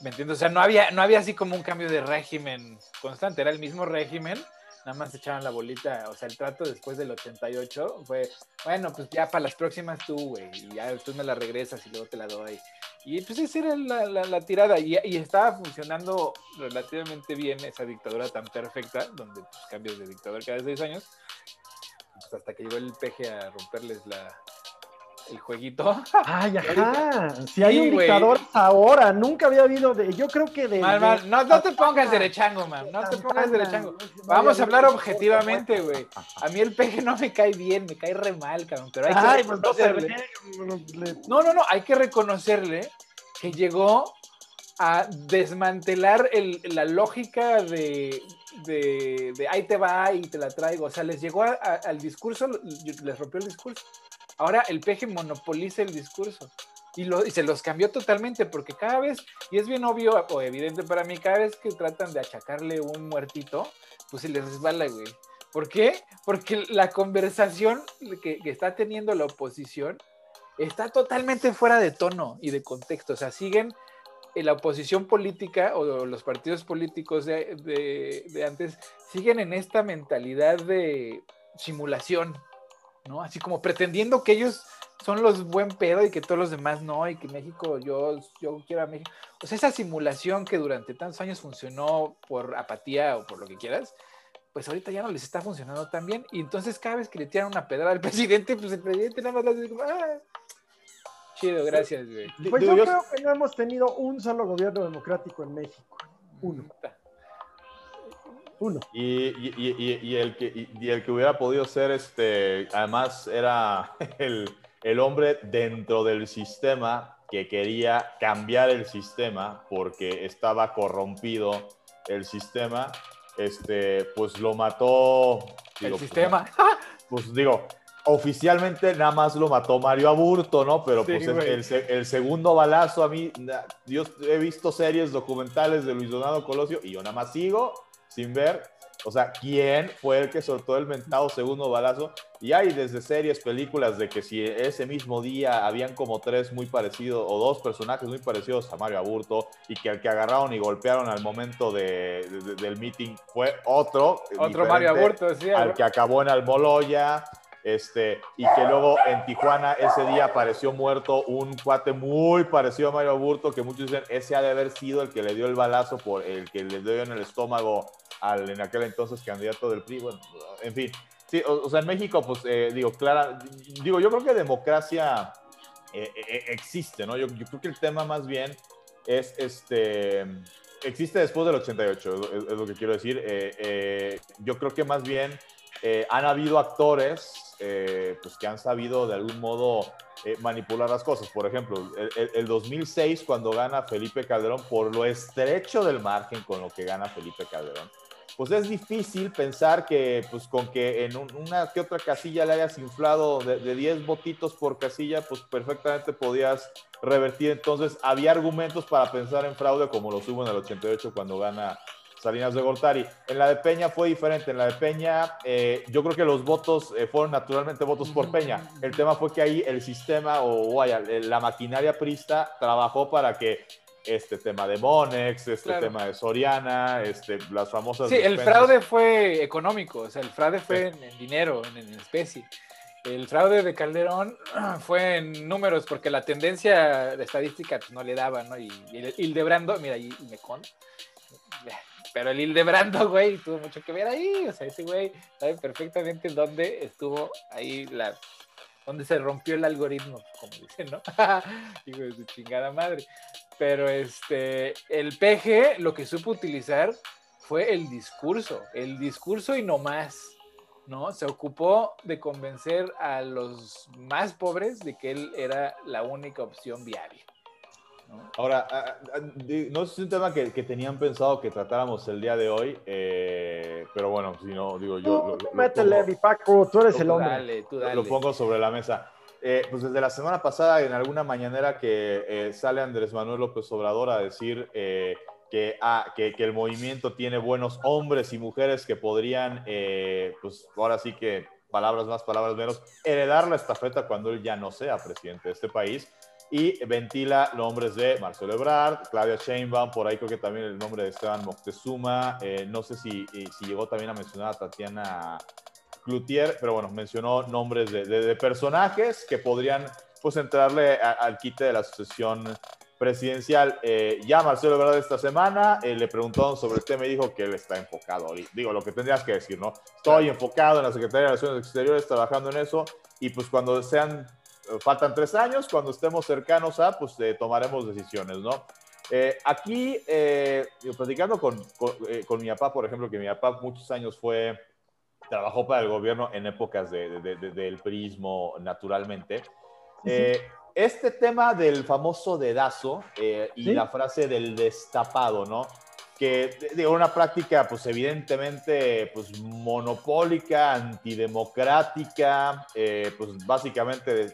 ¿Me entiendes? O sea, no había, no había así como un cambio de régimen constante, era el mismo régimen nada más echaban la bolita, o sea, el trato después del 88 fue, bueno, pues ya para las próximas tú, güey, y ya después me la regresas y luego te la doy. Y pues esa era la, la, tirada, y, y, estaba funcionando relativamente bien esa dictadura tan perfecta, donde pues, cambios de dictador cada seis años, pues hasta que llegó el peje a romperles la, el jueguito. Ay, (laughs) ajá. Si hay un dictador ahora, nunca había habido de. Yo creo que de. no, no, te pongas derechango, man. No te pongas derechango. Vamos a hablar objetivamente, güey. A mí el peje no me cae bien, me cae re mal, cabrón. Pero hay que Ay, pues no, no, no, hay que reconocerle que llegó a desmantelar el, la lógica de, de, de, ahí te va y te la traigo. O sea, les llegó al discurso, les rompió el discurso. Ahora el peje monopoliza el discurso y, lo, se los cambió totalmente porque cada vez, y es bien obvio o evidente para mí, cada vez que tratan de achacarle un muertito, pues se les resbala, güey. ¿Por qué? Porque la conversación que, está teniendo la oposición está totalmente fuera de tono y de contexto. O sea, siguen en la oposición política o los partidos políticos de antes, siguen en esta mentalidad de simulación, ¿no? Así como pretendiendo que ellos son los buen pedo y que todos los demás no, y que México, yo, yo quiero a México. O sea, esa simulación que durante tantos años funcionó por apatía o por lo que quieras, pues ahorita ya no les está funcionando tan bien. Y entonces cada vez que le tiran una pedrada al (laughs) presidente, pues el presidente nada más le dice, ah, chido, gracias, güey. Pues yo creo que no hemos tenido un solo gobierno democrático en México. Uno. Y, el que, el que hubiera podido ser, este, además era (laughs) el, hombre dentro del sistema que quería cambiar el sistema porque estaba corrompido el sistema, este, pues lo mató. el pues, sistema. Pues, digo, oficialmente nada más lo mató Mario Aburto, ¿no? Pero pues el, el, segundo balazo a mí, yo he visto series documentales de Luis Donado Colosio y yo nada más sigo sin ver, o sea, quién fue el que soltó el mentado segundo balazo. Y hay desde series, películas de que si ese mismo día habían como tres muy parecidos o dos personajes muy parecidos a Mario Aburto y que al que agarraron y golpearon al momento de, del meeting fue otro. Otro Mario Aburto, sí. Al que acabó en Almoloya. Este, y que luego en Tijuana ese día apareció muerto un cuate muy parecido a Mario Aburto, que muchos dicen ese ha de haber sido el que le dio el balazo por el que le dio en el estómago al en aquel entonces candidato del PRI, bueno, en fin. Sí, o, sea, en México, pues eh, digo, clara, digo, yo creo que democracia eh, eh, existe, ¿no? Yo, yo, creo que el tema más bien es, este, existe después del 88, es, lo que quiero decir. yo creo que más bien han habido actores, pues que han sabido de algún modo manipular las cosas. Por ejemplo, el, el, 2006, cuando gana Felipe Calderón, por lo estrecho del margen con lo que gana Felipe Calderón, pues es difícil pensar que pues con que en una que otra casilla le hayas inflado de, 10 votitos por casilla, pues perfectamente podías revertir. Entonces había argumentos para pensar en fraude como lo hubo en el 88 cuando gana Salinas de Gortari. En la de Peña fue diferente. En la de Peña, eh, yo creo que los votos eh, fueron naturalmente votos por Peña. El tema fue que ahí el sistema o vaya, la maquinaria prista trabajó para que este tema de Monex, este tema de Soriana, este, las famosas. Sí, el fraude fue económico, o sea, el fraude fue en, dinero, en, especie. El fraude de Calderón (clears throat) fue en números, porque la tendencia de estadística pues, no le daba, ¿no? Y, el Hildebrando, mira, y, me con. Pero el Hildebrando, (laughs) güey, tuvo mucho que ver ahí. O sea, ese güey sabe perfectamente dónde estuvo ahí la. donde se rompió el algoritmo, como dicen, ¿no? (laughs) Hijo de su chingada madre. Pero este, el PG lo que supo utilizar fue el discurso, el discurso y no más, ¿no? Se ocupó de convencer a los más pobres de que él era la única opción viable. Ahora, no es un tema que, tenían pensado que tratáramos el día de hoy, eh, pero bueno, si no, digo yo... métele, Paco, tú eres el hombre. Dale, tú dale. Lo pongo sobre la mesa. Eh, pues desde la semana pasada en alguna mañanera que eh, sale Andrés Manuel López Obrador a decir eh, que, ah, que, que, el movimiento tiene buenos hombres y mujeres que podrían, pues ahora sí que palabras más, palabras menos, heredar la estafeta cuando él ya no sea presidente de este país. Y ventila nombres de Marcelo Ebrard, Claudia Sheinbaum, por ahí creo que también el nombre de Esteban Moctezuma, no sé si, si llegó también a mencionar a Tatiana Cloutier, pero bueno, mencionó nombres de, personajes que podrían pues entrarle al quite de la sucesión presidencial. Eh, ya Marcelo Ebrard esta semana eh, le preguntaron sobre el tema y dijo que él está enfocado. Digo, lo que tendrías que decir, ¿no? Estoy enfocado en la Secretaría de Relaciones Exteriores, trabajando en eso, y pues cuando sean, eh, faltan tres años, cuando estemos cercanos a, pues tomaremos decisiones, ¿no? aquí, platicando con, con, mi papá, por ejemplo, que mi papá muchos años fue trabajó para el gobierno en épocas de, del prismo, naturalmente. Eh, este tema del famoso dedazo eh, y la frase del destapado, ¿no? Que de una práctica, pues evidentemente, pues monopólica, antidemocrática, eh, pues básicamente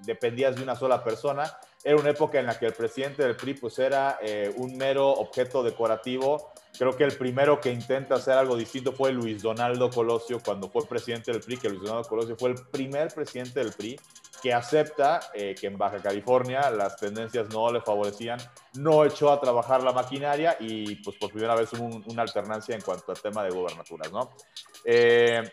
dependías de una sola persona. Era una época en la que el presidente del PRI, pues era un mero objeto decorativo Creo que el primero que intenta hacer algo distinto fue Luis Donaldo Colosio cuando fue presidente del PRI, que Luis Donaldo Colosio fue el primer presidente del PRI que acepta eh, que en Baja California las tendencias no le favorecían, no echó a trabajar la maquinaria y pues por primera vez hubo una alternancia en cuanto al tema de gobernaturas, ¿no? Eh,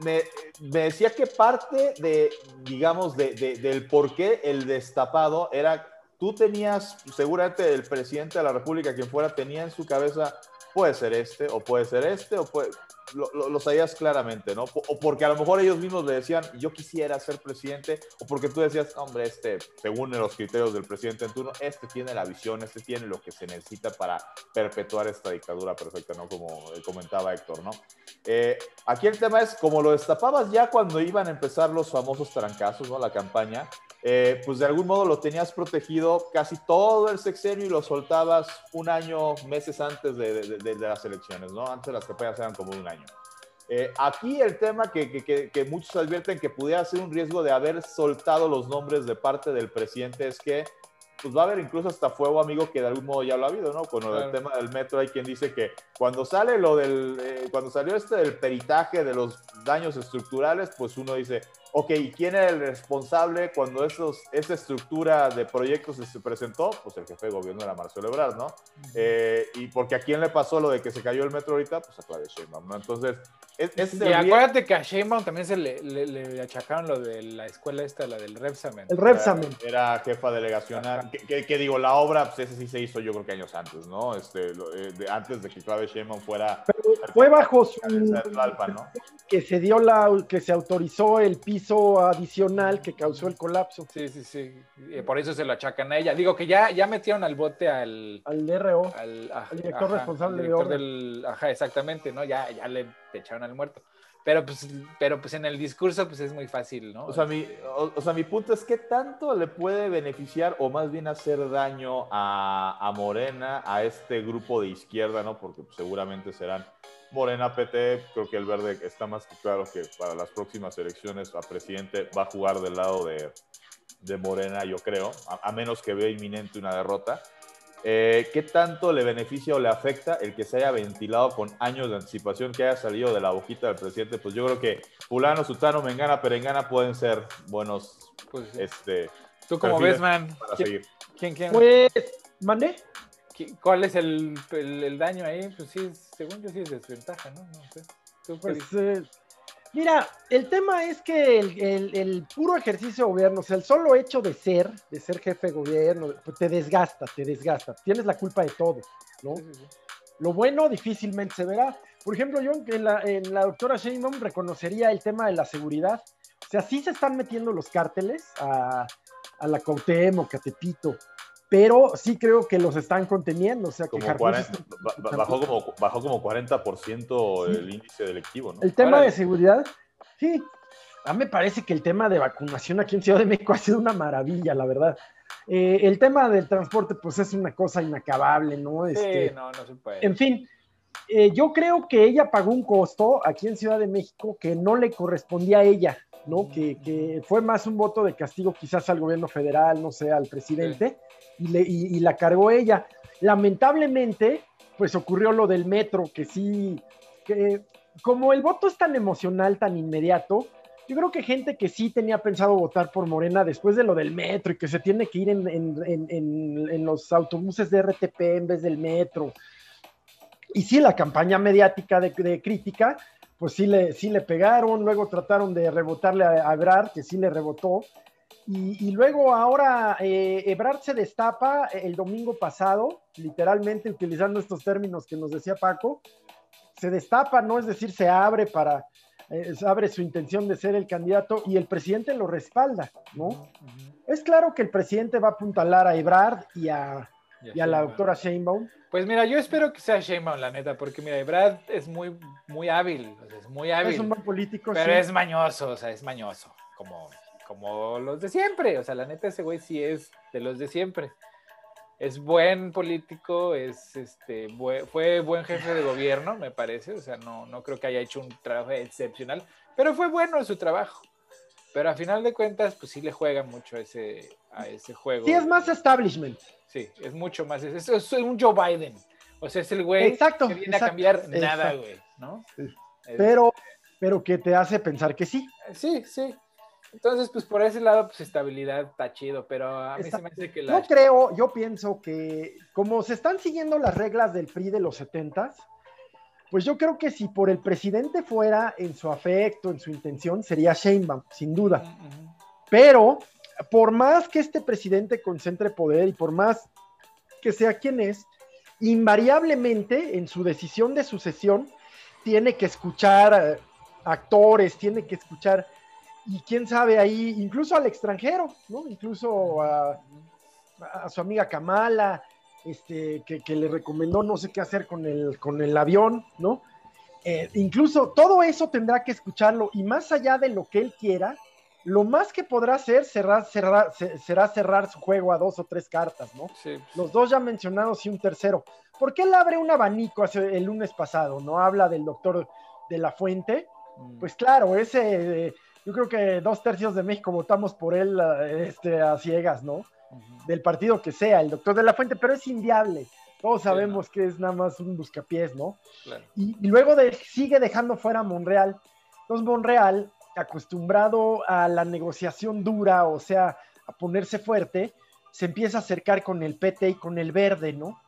me, decía que parte de, digamos, de, del por qué el destapado era tú tenías, seguramente el presidente de la República, quien fuera, tenía en su cabeza, puede ser este, o puede ser este, o puede, lo, sabías claramente, ¿no? O porque a lo mejor ellos mismos le decían, yo quisiera ser presidente, o porque tú decías, hombre, este, según los criterios del presidente en turno, este tiene la visión, este tiene lo que se necesita para perpetuar esta dictadura perfecta, ¿no? Como comentaba Héctor, ¿no? Eh, aquí el tema es, como lo destapabas ya cuando iban a empezar los famosos trancazos, ¿no? La campaña, eh, pues de algún modo lo tenías protegido casi todo el sexenio y lo soltabas un año, meses antes de, las elecciones, ¿no? Antes las campañas eran como un año. Eh, aquí el tema que, que, que, muchos advierten que pudiera ser un riesgo de haber soltado los nombres de parte del presidente es que pues va a haber incluso hasta fuego amigo que de algún modo ya lo ha habido, ¿no? Con el tema del metro hay quien dice que cuando sale lo del, eh, cuando salió este del peritaje de los daños estructurales, pues uno dice, ok, ¿quién era el responsable cuando esos, esa estructura de proyectos se presentó? Pues el jefe de gobierno era Marcelo Ebrard, ¿no? Eh, y porque a quién le pasó lo de que se cayó el metro ahorita, pues a Claudia Sheinbaum, ¿no? Entonces, es, y acuérdate que a Sheinbaum también se le, le, achacaron lo de la escuela esta, la del Repsamen. El Repsamen. Era, jefa delegacional. Que, digo, la obra, pues ese sí se hizo yo creo que años antes, ¿no? Este, eh, antes de que Claudia Sheinbaum fuera... fue bajo su... Que se dio la... que se autorizó el piso adicional que causó el colapso. Sí, sí, sí. por eso se lo achacan a ella. Digo que ya, ya metieron al bote al... Al DRO. Al, director responsable de Del, ajá, exactamente, ¿no? Ya, ya le echaron al muerto. Pero pues, pero pues en el discurso pues es muy fácil, ¿no? O sea, mi, o, sea, mi punto es que tanto le puede beneficiar o más bien hacer daño a, a Morena, a este grupo de izquierda, ¿no? Porque pues, seguramente serán Morena PT, creo que el verde está más que claro que para las próximas elecciones a presidente va a jugar del lado de, de Morena, yo creo, a, menos que vea inminente una derrota. Eh, ¿Qué tanto le beneficia o le afecta el que se haya ventilado con años de anticipación, que haya salido de la boquita del presidente? Pues yo creo que Fulano, Sutano, Mengana, Perengana pueden ser buenos. Pues, este, ¿Tú cómo ves, man? ¿Quién, quién? Pues, ¿mandé? ¿Cuál es el, daño ahí? Pues sí, según yo sí es desventaja, ¿no? No sé. Pues, eh, mira, el tema es que el, puro ejercicio de gobierno, o sea, el solo hecho de ser, de ser jefe de gobierno, pues, te desgasta, te desgasta. Tienes la culpa de todo, ¿no? Lo bueno difícilmente se verá. Por ejemplo, yo en la, en la doctora Sheinbaum reconocería el tema de la seguridad. O sea, sí se están metiendo los cárteles a, a la Cuauhtémoc, a Tepito, pero sí creo que los están conteniendo. O sea, que bajó, como, bajó como 40% el índice delictivo, ¿no? El tema de seguridad, sí. A mí me parece que el tema de vacunación aquí en Ciudad de México (laughs) ha sido una maravilla, la verdad. Eh, el tema del transporte, pues es una cosa inacabable, ¿no? Este, sí, no, no se puede. En fin, eh, yo creo que ella pagó un costo aquí en Ciudad de México que no le correspondía a ella, ¿no? Que, fue más un voto de castigo quizás al gobierno federal, no sé, al presidente, y, la cargó ella. Lamentablemente, pues ocurrió lo del metro, que sí, que como el voto es tan emocional, tan inmediato, yo creo que gente que sí tenía pensado votar por Morena después de lo del metro y que se tiene que ir en los autobuses de RTP en vez del metro, y sí, la campaña mediática de, crítica, pues sí le, sí le pegaron, luego trataron de rebotarle a, Ebrard, que sí le rebotó, y, luego ahora eh, Ebrard se destapa el domingo pasado, literalmente utilizando estos términos que nos decía Paco, se destapa, ¿no? Es decir, se abre para, eh, abre su intención de ser el candidato y el presidente lo respalda, ¿no? Es claro que el presidente va a apuntalar a Ebrard y a, y a la doctora Sheinbaum, pues mira, yo espero que sea Sheinbaum, la neta, porque mira, Brad es muy, muy hábil, es muy hábil. Es un buen político, Pero es mañoso, o sea, es mañoso, como, como los de siempre. O sea, la neta, ese güey sí es de los de siempre. Es buen político, es este, fue buen jefe de gobierno, me parece. O sea, no, no creo que haya hecho un trabajo excepcional, pero fue bueno en su trabajo. Pero a final de cuentas, pues sí le juega mucho a ese, a ese juego. Sí, es más establishment. Sí, es mucho más. Es, es, un Joe Biden. O sea, es el güey que viene a cambiar nada, güey, ¿no? Pero, pero que te hace pensar que sí. Sí, sí. Entonces, pues por ese lado, pues estabilidad está chido, pero a mí se me hace que la... Yo creo, yo pienso que como se están siguiendo las reglas del PRI de los setentas, pues yo creo que si por el presidente fuera en su afecto, en su intención, sería Sheinbaum, sin duda. Pero por más que este presidente concentre poder y por más que sea quien es, invariablemente en su decisión de sucesión tiene que escuchar eh, actores, tiene que escuchar, y quién sabe ahí, incluso al extranjero, ¿no? Incluso a, su amiga Kamala, este, que, le recomendó no sé qué hacer con el, con el avión, ¿no? Eh, incluso todo eso tendrá que escucharlo y más allá de lo que él quiera, lo más que podrá hacer será cerrar, será cerrar su juego a dos o tres cartas, ¿no? Sí. Los dos ya mencionados y un tercero. ¿Por qué él abre un abanico el lunes pasado? ¿No habla del doctor de la Fuente? Mm. Pues claro, ese, yo creo que dos tercios de México votamos por él este, a ciegas, ¿no? Del partido que sea, el doctor de la Fuente, pero es inviable. Todos sabemos que es nada más un buscapiés, ¿no? Y, luego sigue dejando fuera a Monreal. Entonces Monreal acostumbrado a la negociación dura, o sea, a ponerse fuerte, se empieza a acercar con el PT y con el verde, ¿no?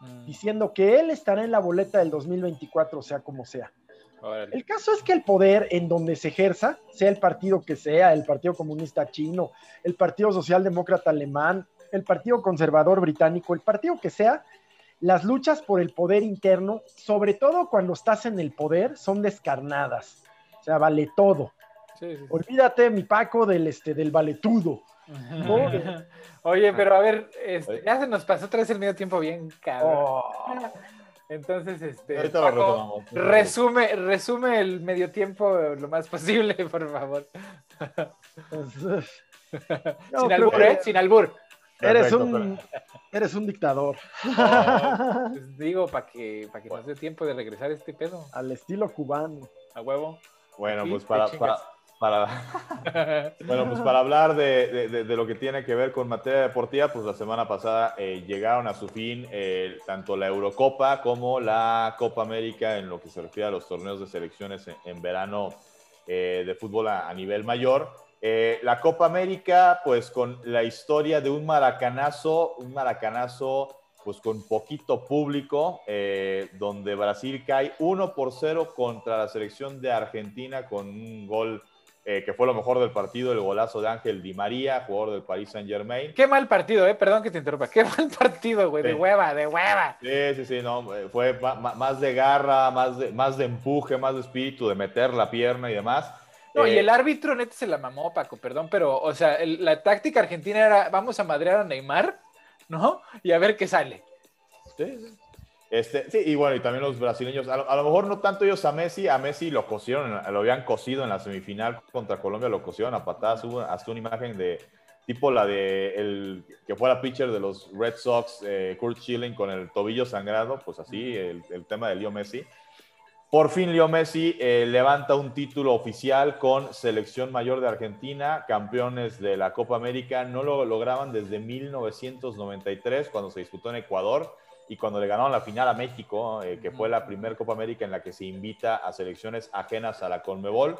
Mm. Diciendo que él estará en la boleta del 2024, sea como sea. El caso es que el poder en donde se ejerza, sea el partido que sea, el Partido Comunista Chino, el Partido Socialdemócrata Alemán, el Partido Conservador Británico, el partido que sea, las luchas por el poder interno, sobre todo cuando estás en el poder, son descarnadas. O sea, vale todo. Olvídate, mi Paco, del, este, del valetudo. (laughs) Oye, pero a ver, este, ya se nos pasó otra vez el medio tiempo bien cabrón. Oh. Entonces, este, resume, resume el medio tiempo lo más posible, (laughs) por favor. (laughs) sin albur, ¿eh? Sin albur. Eres un, eres un dictador. Pues digo, para que, para que nos dé tiempo de regresar este pedo. Al estilo cubano. A huevo. Bueno, pues para, para, (laughs) bueno, pues para hablar de, lo que tiene que ver con materia deportiva, pues la semana pasada eh, llegaron a su fin eh, tanto la Eurocopa como la Copa América en lo que se refiere a los torneos de selecciones en, verano eh, de fútbol a, nivel mayor. la Copa América, pues con la historia de un maracanazo, un maracanazo pues con poquito público, donde Brasil cae 1 por 0 contra la selección de Argentina con un gol eh, que fue lo mejor del partido, el golazo de Ángel Di María, jugador del Paris Saint Germain. Qué mal partido, eh, perdón que te interrumpa, qué mal partido, güey, de hueva, de hueva. Sí, sí, sí, no, eh, fue más de garra, más de, más de empuje, más de espíritu, de meter la pierna y demás. No, y eh, el árbitro neta se la mamó, Paco, perdón, pero, o sea, la táctica argentina era, vamos a madrear a Neymar, ¿no? Y a ver qué sale. Sí, sí. Este, sí, y bueno, y también los brasileños, a lo, mejor no tanto ellos a Messi, a Messi lo cosieron, lo habían cosido en la semifinal contra Colombia, lo cosieron a patadas, hubo hasta una imagen de tipo la de el que fuera pitcher de los Red Sox, eh, Kurt Schilling, con el tobillo sangrado, pues así, el, tema de Leo Messi. Por fin Leo Messi eh, levanta un título oficial con selección mayor de Argentina, campeones de la Copa América. No lo lograban desde 1993 cuando se disputó en Ecuador y cuando le ganaron la final a México, eh, que fue la primera Copa América en la que se invita a selecciones ajenas a la Conmebol.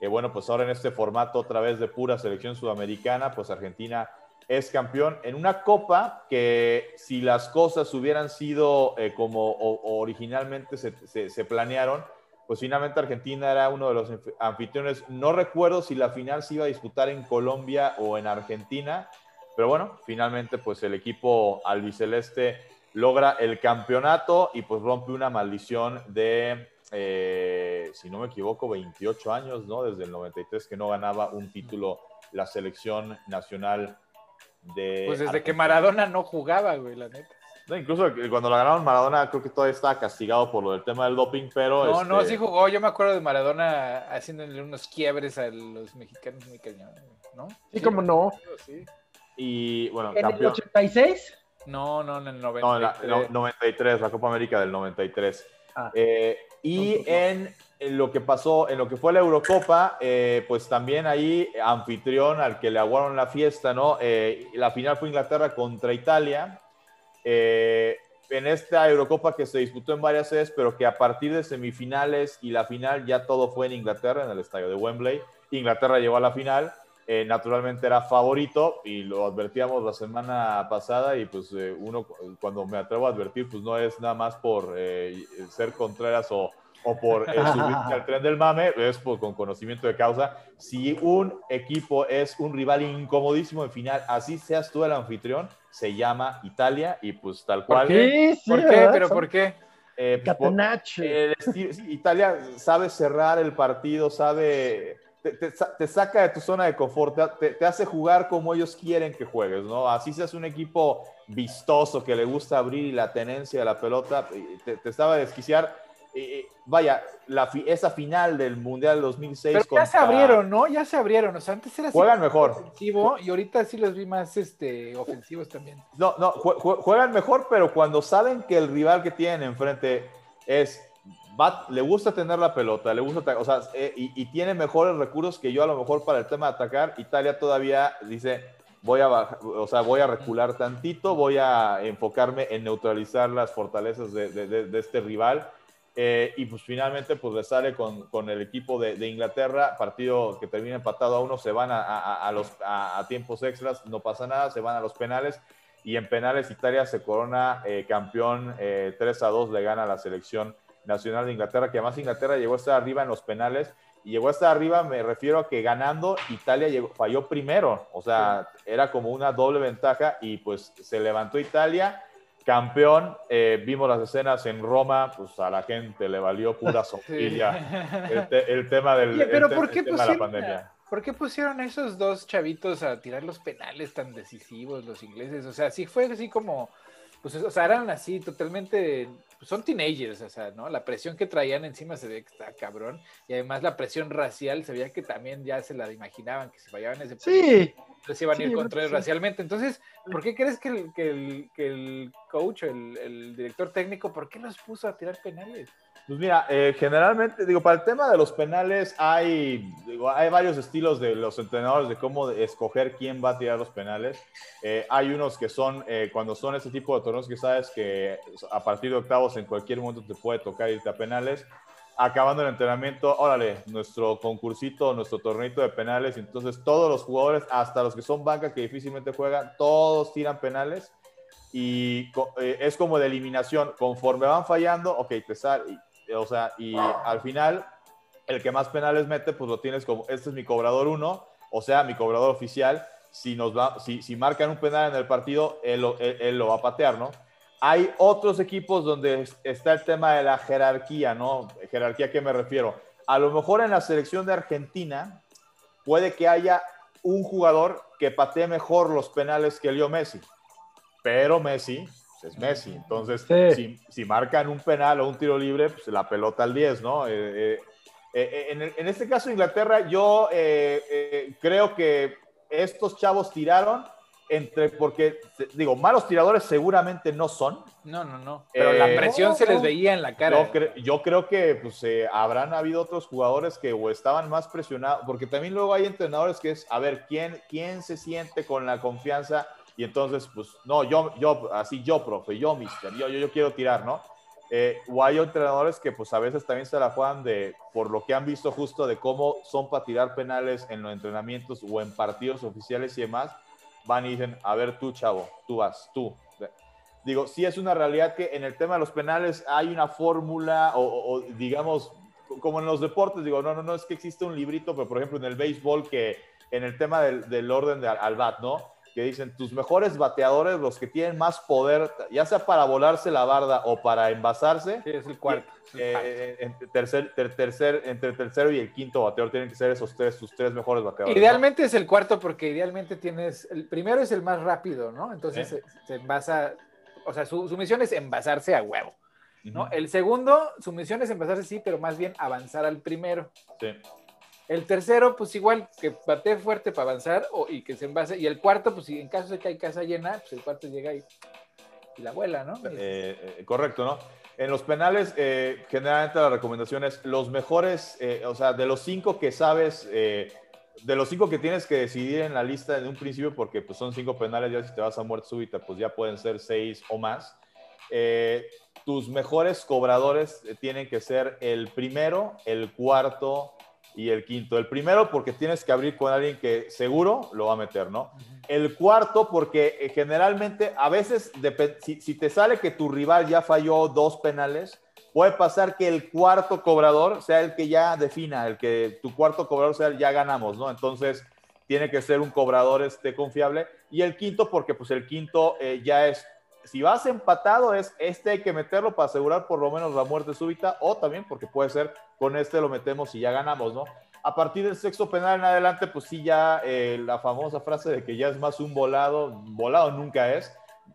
Eh, bueno, pues ahora en este formato otra vez de pura selección sudamericana, pues Argentina es campeón en una copa que si las cosas hubieran sido eh, como originalmente se, planearon, pues finalmente Argentina era uno de los anfitriones. No recuerdo si la final se iba a disputar en Colombia o en Argentina, pero bueno, finalmente pues el equipo albiceleste logra el campeonato y pues rompe una maldición de, eh, si no me equivoco, 28 años, ¿no? Desde el 93 que no ganaba un título la selección nacional pues desde que Maradona no jugaba, güey, la neta. No, incluso cuando la ganaron Maradona, creo que todavía estaba castigado por lo del tema del doping, pero. No, no, este sí jugó. Yo me acuerdo de Maradona haciéndole unos quiebres a los mexicanos muy cañones, ¿no? Sí, como no. Y bueno, ¿En el 86? No, no, en el 93. No, en la, 93, la Copa América del 93. Ah. Eh, y en en lo que pasó, en lo que fue la Eurocopa, eh, pues también ahí anfitrión al que le aguaron la fiesta, ¿no? Eh, la final fue Inglaterra contra Italia. Eh, en esta Eurocopa que se disputó en varias sedes, pero que a partir de semifinales y la final ya todo fue en Inglaterra, en el estadio de Wembley. Inglaterra llegó a la final. Naturalmente era favorito y lo advertíamos la semana pasada y pues uno cuando me atrevo a advertir pues no es nada más por ser Contreras o, o por eh, (laughs) subirse al tren del mame, es con conocimiento de causa. Si un equipo es un rival incomodísimo en final, así seas tú el anfitrión, se llama Italia y pues tal cual. ¿Por qué? ¿Por qué? ¿Pero por qué? Eh, Italia sabe cerrar el partido, sabe, te, saca de tu zona de confort, te, hace jugar como ellos quieren que juegues, ¿no? Así seas un equipo vistoso que le gusta abrir la tenencia de la pelota, te, sabe desquiciar eh, vaya, la esa final del Mundial 2006. Pero ya se abrieron, ¿no? Ya se abrieron. O sea, antes era Juegan mejor. Ofensivo, y ahorita sí los vi más este, ofensivos también. No, no, juegan mejor, pero cuando saben que el rival que tienen enfrente es. Le gusta tener la pelota, le gusta, o sea, eh, y, tiene mejores recursos que yo a lo mejor para el tema de atacar. Italia todavía dice, voy a o sea, voy a recular tantito, voy a enfocarme en neutralizar las fortalezas de, este rival eh, y pues finalmente pues le sale con, con el equipo de, Inglaterra, partido que termina empatado a uno, se van a, a, los, a, tiempos extras, no pasa nada, se van a los penales y en penales Italia se corona eh, campeón eh, 3 a 2, le gana la selección nacional de Inglaterra, que además Inglaterra llegó a estar arriba en los penales y llegó a estar arriba, me refiero a que ganando Italia llegó, falló primero, o sea, era como una doble ventaja y pues se levantó Italia campeón. Eh, vimos las escenas en Roma, pues a la gente le valió pura (laughs) sopilla (laughs) el, tema del pero ¿por qué de la pandemia. ¿Por qué pusieron a esos dos chavitos a tirar los penales tan decisivos, los ingleses? O sea, sí fue así como, pues, o sea, eran así totalmente, pues son teenagers, o sea, ¿no? La presión que traían encima se ve que está cabrón, y además la presión racial, se veía que también ya se la imaginaban, que se fallaban ese Sí, se iban a ir contra racialmente. Entonces, ¿por qué crees que el, que el, que el coach, el, el, director técnico, por qué los puso a tirar penales? Pues mira, eh, generalmente, digo, para el tema de los penales hay, digo, hay varios estilos de los entrenadores de cómo escoger quién va a tirar los penales. Eh, hay unos que son, eh, cuando son ese tipo de torneos que sabes que a partir de octavos en cualquier momento te puede tocar irte a penales acabando el entrenamiento, órale, nuestro concursito, nuestro torneito de penales. Entonces, todos los jugadores, hasta los que son banca que difícilmente juegan, todos tiran penales. Y eh, es como de eliminación. Conforme van fallando, ok, te sale. O sea, y al final, el que más penales mete, pues lo tienes como, este es mi cobrador uno, o sea, mi cobrador oficial. Si, nos va, si, si marcan un penal en el partido, él, él lo va a patear, ¿no? Hay otros equipos donde está el tema de la jerarquía, ¿no? Jerarquía, ¿a qué me refiero? A lo mejor en la selección de Argentina puede que haya un jugador que patee mejor los penales que Leo Messi, pero Messi es Messi. Entonces, si, marcan un penal o un tiro libre, pues la pelota al 10, ¿no? Eh, eh, eh, en, en, este caso, Inglaterra, yo creo que estos chavos tiraron entre, porque, digo, malos tiradores seguramente no son. No, no, no. Pero la presión se les veía en la cara. Yo, creo que pues, eh, habrán habido otros jugadores que o estaban más presionados, porque también luego hay entrenadores que es, a ver, ¿quién, quién se siente con la confianza? Y entonces, pues, no, yo, yo, así yo, profe, yo, mister, yo, yo, yo quiero tirar, ¿no? Eh, o hay entrenadores que pues a veces también se la juegan de, por lo que han visto justo de cómo son para tirar penales en los entrenamientos o en partidos oficiales y demás, van y dicen, a ver tú, chavo, tú vas, tú. Digo, sí es una realidad que en el tema de los penales hay una fórmula o, digamos, como en los deportes, digo, no, no, no es que existe un librito, pero por ejemplo en el béisbol que en el tema del, del orden de al bat, ¿no? Que dicen tus mejores bateadores, los que tienen más poder, ya sea para volarse la barda o para envasarse. Sí, es el cuarto. Eh, entre, tercer, tercer, entre el tercero y el quinto bateador tienen que ser esos tres, sus tres mejores bateadores. Idealmente es el cuarto porque idealmente tienes, el primero es el más rápido, ¿no? Entonces se, se, envasa, o sea, su, su, misión es envasarse a huevo, ¿no? El segundo, su misión es envasarse, sí, pero más bien avanzar al primero. Sí. El tercero, pues igual, que bate fuerte para avanzar y que se envase. Y el cuarto, pues si en caso de que hay casa llena, pues el cuarto llega y, y la abuela, ¿no? Eh, eh, correcto, ¿no? En los penales, eh, generalmente la recomendación es los mejores, o sea, de los cinco que sabes, de los cinco que tienes que decidir en la lista de un principio, porque pues son cinco penales, ya si te vas a muerte súbita, pues ya pueden ser seis o más. tus mejores cobradores tienen que ser el primero, el cuarto, y el quinto. El primero porque tienes que abrir con alguien que seguro lo va a meter, ¿no? El cuarto porque eh, generalmente a veces si, si, te sale que tu rival ya falló dos penales, puede pasar que el cuarto cobrador sea el que ya defina, el que tu cuarto cobrador sea el ya ganamos, ¿no? Entonces tiene que ser un cobrador este, confiable. Y el quinto porque pues el quinto eh, ya es si vas empatado, es este hay que meterlo para asegurar por lo menos la muerte súbita, o también porque puede ser con este lo metemos y ya ganamos, ¿no? A partir del sexto penal en adelante, pues sí, ya eh, la famosa frase de que ya es más un volado, volado nunca es,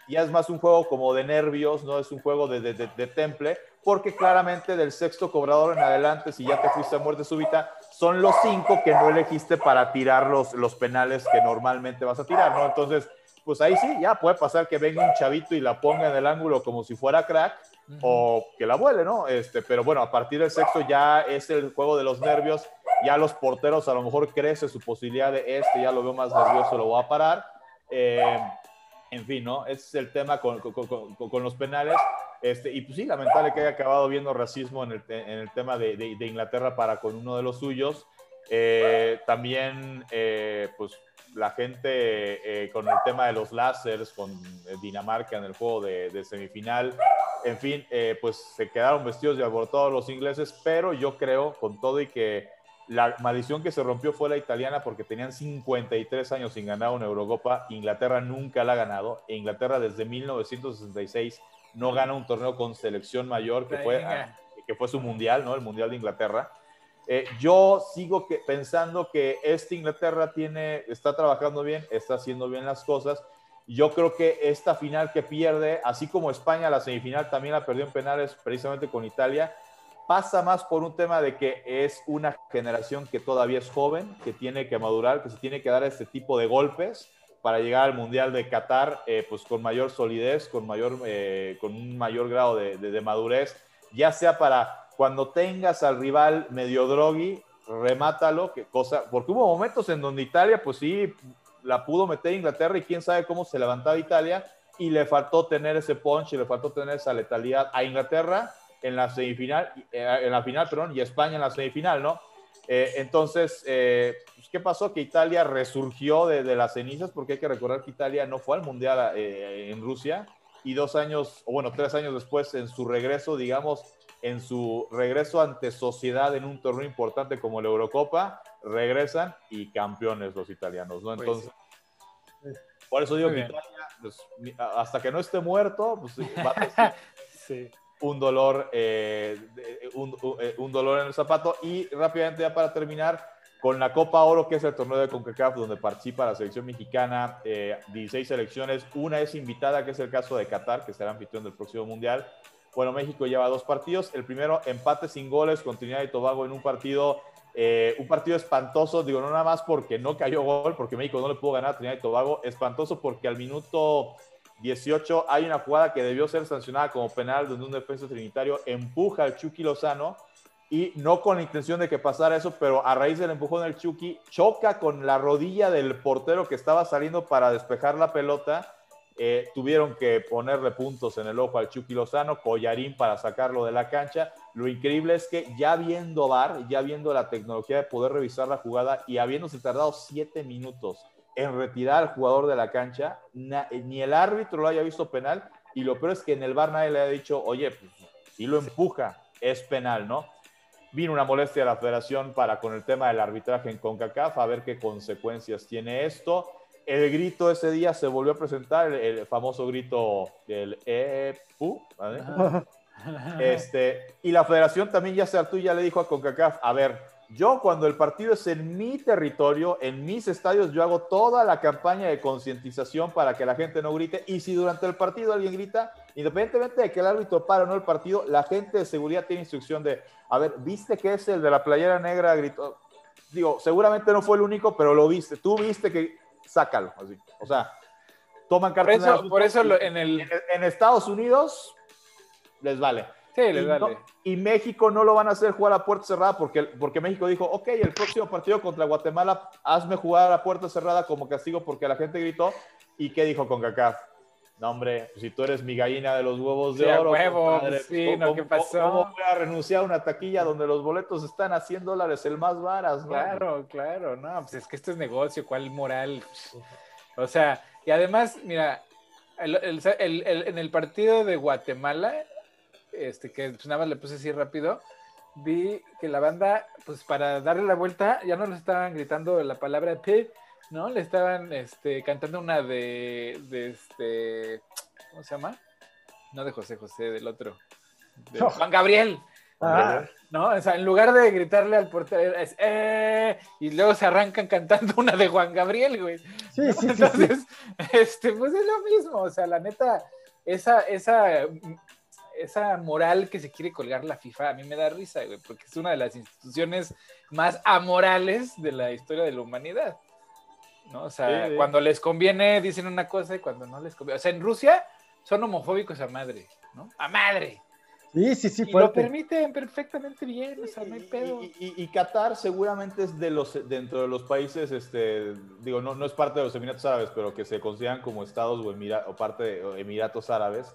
ya es más un juego como de nervios, no es un juego de, de, temple, porque claramente del sexto cobrador en adelante, si ya te fuiste a muerte súbita, son los cinco que no elegiste para tirar los, los penales que normalmente vas a tirar, ¿no? Entonces, pues ahí sí, ya puede pasar que venga un chavito y la ponga en el ángulo como si fuera crack o que la vuele, ¿no? Este, pero bueno, a partir del sexto ya es el juego de los nervios, ya los porteros a lo mejor crece su posibilidad de este, ya lo veo más nervioso, lo voy a parar. Eh, en fin, ¿no? Ese es el tema con, con, los penales. Este, y pues sí, lamentable que haya acabado viendo racismo en el, en el tema de, de, Inglaterra para con uno de los suyos. Eh, también, eh, pues la gente eh, con el tema de los láseres, con eh, Dinamarca en el juego de, semifinal, en fin, eh, pues se quedaron vestidos de abortados los ingleses, pero yo creo, con todo y que la maldición que se rompió fue la italiana porque tenían 53 años sin ganar una Eurocopa, Inglaterra nunca la ha ganado, e Inglaterra desde 1966 no gana un torneo con selección mayor, que fue, que fue su mundial, ¿no? El Mundial de Inglaterra. Eh, yo sigo que, pensando que esta Inglaterra tiene, está trabajando bien, está haciendo bien las cosas. Yo creo que esta final que pierde, así como España la semifinal también la perdió en penales precisamente con Italia, pasa más por un tema de que es una generación que todavía es joven, que tiene que madurar, que se tiene que dar este tipo de golpes para llegar al Mundial de Qatar eh, pues con mayor solidez, con, mayor, eh, con un mayor grado de, de madurez, ya sea para cuando tengas al rival medio drogui, remátalo, que cosa, porque hubo momentos en donde Italia, pues sí, la pudo meter Inglaterra y quién sabe cómo se levantaba Italia y le faltó tener ese punch y le faltó tener esa letalidad a Inglaterra en la semifinal, eh, en la final, perdón, y España en la semifinal, ¿no? Eh, entonces, eh, pues, ¿qué pasó? Que Italia resurgió de, las cenizas, porque hay que recordar que Italia no fue al Mundial en Rusia y dos años, o bueno, tres años después, en su regreso, digamos, en su regreso ante sociedad en un torneo importante como la Eurocopa, regresan y campeones los italianos, ¿no? Pues Entonces, por eso digo que Italia, pues, hasta que no esté muerto, pues va a (laughs) un dolor, eh, un, eh, un, dolor en el zapato. Y rápidamente ya para terminar, con la Copa Oro, que es el torneo de CONCACAF, donde participa la selección mexicana, 16 eh, selecciones, una es invitada, que es el caso de Qatar, que será anfitrión del próximo Mundial, bueno, México lleva dos partidos. El primero, empate sin goles con Trinidad y Tobago en un partido Eh, un partido espantoso, digo, no nada más porque no cayó gol, porque México no le pudo ganar a Trinidad y Tobago, espantoso porque al minuto 18 hay una jugada que debió ser sancionada como penal donde un defensa trinitario empuja al Chucky Lozano y no con la intención de que pasara eso, pero a raíz del empujón del Chucky choca con la rodilla del portero que estaba saliendo para despejar la pelota. Eh, tuvieron que ponerle puntos en el ojo al Chucky Lozano, collarín para sacarlo de la cancha. Lo increíble es que ya viendo VAR, ya viendo la tecnología de poder revisar la jugada y habiéndose tardado siete minutos en retirar al jugador de la cancha, ni el árbitro lo haya visto penal, y lo peor es que en el bar nadie le ha dicho, oye, pues, si lo empuja, es penal, ¿no? Vino una molestia a la federación para con el tema del arbitraje en CONCACAF, a ver qué consecuencias tiene esto. El grito ese día se volvió a presentar, el, famoso grito del EPU, ¿vale? Este, y la federación también ya se hartó y ya le dijo a CONCACAF, a ver, yo cuando el partido es en mi territorio, en mis estadios, yo hago toda la campaña de concientización para que la gente no grite. Y si durante el partido alguien grita, independientemente de que el árbitro pare o no el partido, la gente de seguridad tiene instrucción de, a ver, ¿viste que es el de la playera negra gritó? Digo, seguramente no fue el único, pero lo viste. Tú viste que sácalo. Así. O sea, toman cartas. Por eso, por eso en, el... en Estados Unidos les vale y, México no lo van a hacer jugar a puerta cerrada porque, porque México dijo, ok, el próximo partido contra Guatemala, hazme jugar a puerta cerrada como castigo porque la gente gritó. ¿Y qué dijo con CACAF? No, hombre, si tú eres mi gallina de los huevos de oro. Huevo, sí, ¿cómo, ¿qué pasó? ¿cómo, voy a renunciar a una taquilla donde los boletos están a 100 dólares el más varas? Claro, claro, no, pues es que esto es negocio, ¿cuál moral? O sea, y además, mira, en el partido de Guatemala, este, que pues nada más le puse así rápido, vi que la banda, pues para darle la vuelta, ya no le estaban gritando la palabra P, ¿no? Le estaban este, cantando una de, de este, ¿cómo se llama? No de José José, del otro. De Juan Gabriel. Ah. ¿No? O sea, en lugar de gritarle al portero, es eh", y luego se arrancan cantando una de Juan Gabriel, güey. Sí, sí, Entonces, este, pues es lo mismo. O sea, la neta, esa, esa esa moral que se quiere colgar la FIFA a mí me da risa, güey, porque es una de las instituciones más amorales de la historia de la humanidad. ¿No? O sea, cuando les conviene dicen una cosa y cuando no les conviene. O sea, en Rusia son homofóbicos a madre, ¿no? A madre. Sí, sí, sí. Y lo permiten perfectamente bien, o sea, no hay pedo. Y, Qatar seguramente es de los, dentro de los países, este, digo, no, no es parte de los Emiratos Árabes, pero que se consideran como estados o, o parte de Emiratos Árabes.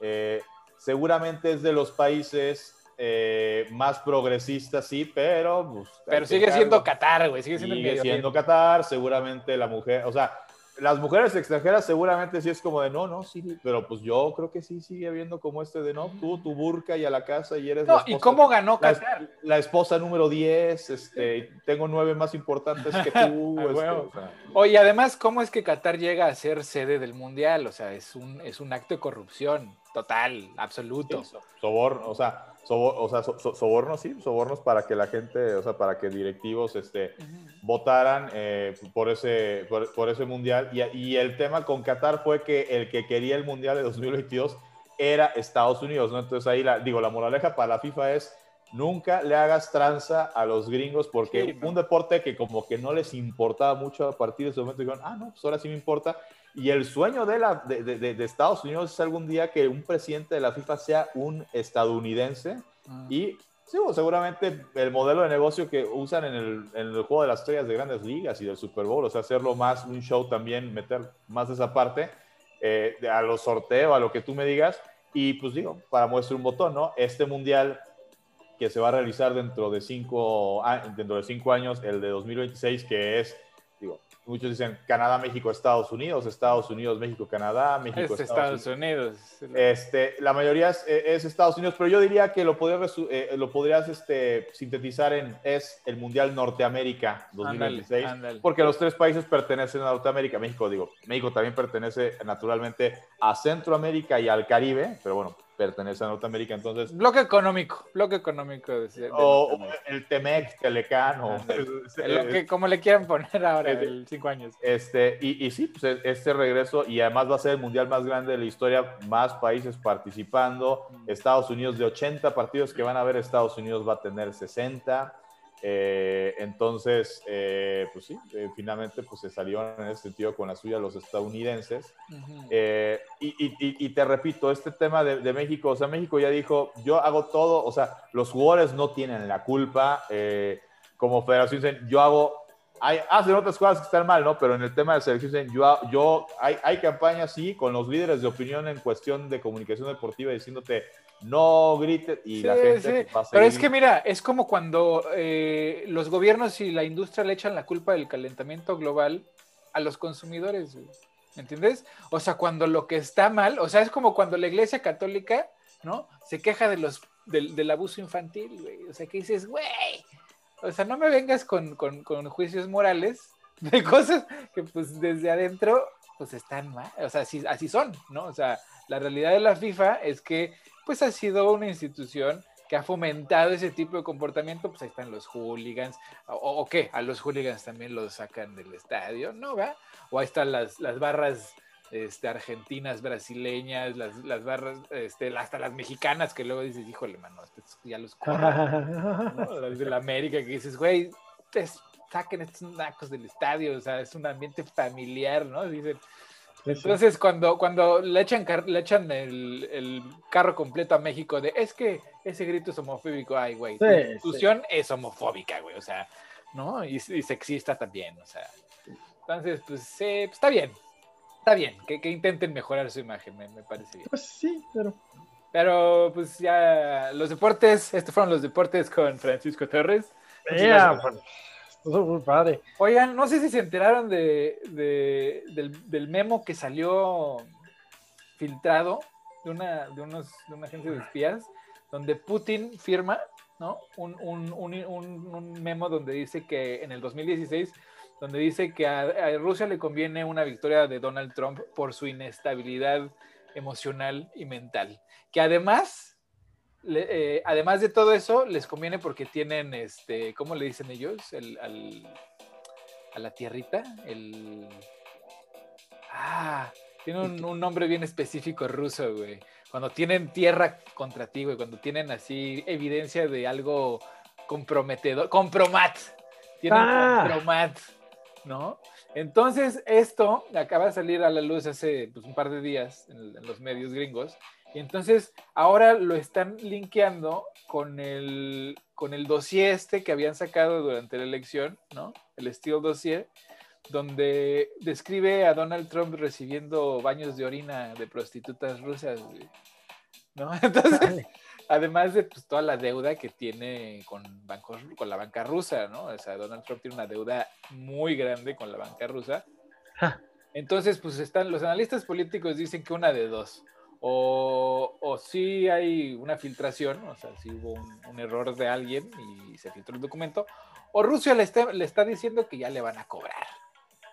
Eh, seguramente es de los países eh, más progresistas, sí, pero... Pues, pero sigue siendo Qatar, güey, sigue siendo, sigue siendo Qatar, seguramente la mujer, o sea, las mujeres extranjeras seguramente sí es como de no, no, sí, pero pues yo creo que sí sigue habiendo como este de no, tú, tu burka y a la casa y eres no, ¿y cómo ganó Qatar? La, esposa número 10, este, tengo nueve más importantes que tú. (laughs) este, Oye, además, ¿cómo es que Qatar llega a ser sede del Mundial? O sea, es un, es un acto de corrupción total, absoluto. soborno, o sea, o sea sobornos, sí, sobornos para que la gente, o sea, para que directivos este, votaran eh, por, ese, por, ese mundial. Y, y, el tema con Qatar fue que el que quería el mundial de 2022 era Estados Unidos, ¿no? Entonces ahí, la, digo, la moraleja para la FIFA es nunca le hagas tranza a los gringos porque un deporte que como que no les importaba mucho a partir de ese momento dijeron, ah, no, pues ahora sí me importa. Y el sueño de, la, de, de, de Estados Unidos es algún día que un presidente de la FIFA sea un estadounidense ah. y sí, seguramente el modelo de negocio que usan en el, en el, juego de las estrellas de grandes ligas y del Super Bowl, o sea, hacerlo más un show también, meter más de esa parte eh, a los sorteos, a lo que tú me digas. Y pues digo, para muestra un botón, ¿no? Este mundial que se va a realizar dentro de cinco, dentro de cinco años, el de 2026, que es, muchos dicen Canadá, México, Estados Unidos, Estados Unidos, México, Canadá, México, Estados, Unidos. Este, la mayoría es, Estados Unidos, pero yo diría que lo podrías, eh, lo podrías este, sintetizar en es el Mundial Norteamérica 2026, porque los tres países pertenecen a Norteamérica. México, digo, México también pertenece naturalmente a Centroamérica y al Caribe, pero bueno, pertenece a Norteamérica, entonces... Bloque económico, bloque económico. o, el Temec, Telecán, o... (laughs) lo que, como le quieran poner ahora, el cinco años. Este, y, y sí, pues e, este regreso, y además va a ser el mundial más grande de la historia, más países participando, mm. Estados Unidos de 80 partidos que van a ver, Estados Unidos va a tener 60. Eh, entonces, eh, pues sí, eh, finalmente pues se salieron en ese sentido con la suya los estadounidenses. y, te repito, este tema de, México, o sea, México ya dijo, yo hago todo, o sea, los jugadores no tienen la culpa. como federación, yo hago, hay, hacen otras cosas que están mal, ¿no? Pero en el tema de selección, yo, yo hay, hay campañas, sí, con los líderes de opinión en cuestión de comunicación deportiva diciéndote, no grites y la gente pues, Pero es que mira, es como cuando eh, los gobiernos y la industria le echan la culpa del calentamiento global a los consumidores, ¿me entiendes? O sea, cuando lo que está mal, o sea, es como cuando la iglesia católica, ¿no? Se queja de los, del, abuso infantil, güey. O sea, que dices, güey, o sea, no me vengas con, con, con juicios morales (laughs) de cosas que pues desde adentro pues están mal, o sea, así, así son, ¿no? O sea, la realidad de la FIFA es que pues ha sido una institución que ha fomentado ese tipo de comportamiento, pues ahí están los hooligans, o, qué, a los hooligans también los sacan del estadio, ¿no? ¿Va? O ahí están las, las barras este, argentinas, brasileñas, las, las barras, este, hasta las mexicanas que luego dices, híjole, mano, ya los corren, (laughs) Las de la América que dices, güey, saquen estos nacos del estadio, o sea, es un ambiente familiar, ¿no? Dicen, entonces, cuando, cuando le echan, le echan el, carro completo a México de es que ese grito es homofóbico, ay, güey, la institución es homofóbica, güey, o sea, ¿no? Y, sexista también, o sea. Entonces, pues, sí, pues, está bien, está bien, que, que, intenten mejorar su imagen, me, parece bien. Pues sí, pero. Pero, pues ya, los deportes, estos fueron los deportes con Francisco Torres. Yeah, padre. Oigan, no sé si se enteraron de, del, memo que salió filtrado de una, de, unos, de una agencia de espías, donde Putin firma ¿no? Un, un, un, memo donde dice que en el 2016, donde dice que a, Rusia le conviene una victoria de Donald Trump por su inestabilidad emocional y mental. Que además eh, además de todo eso, les conviene porque tienen, este, ¿cómo le dicen ellos? El, a la tierrita, el... Ah, tiene un, nombre bien específico ruso, güey. Cuando tienen tierra contra ti, güey, cuando tienen así evidencia de algo comprometedor, compromat, tienen ah. compromat, ¿no? Entonces, esto acaba de salir a la luz hace pues, un par de días en los medios gringos, y entonces ahora lo están linkeando con el, con el dossier este que habían sacado durante la elección, ¿no? El Steel Dossier, donde describe a Donald Trump recibiendo baños de orina de prostitutas rusas, ¿no? (laughs) Entonces, además de pues, toda la deuda que tiene con, bancos, con la banca rusa, ¿no? O sea, Donald Trump tiene una deuda muy grande con la banca rusa. Entonces, pues están, los analistas políticos dicen que una de dos o, o sí hay una filtración, o sea, si hubo un, error de alguien y se filtró el documento, o Rusia le está, le está diciendo que ya le van a cobrar,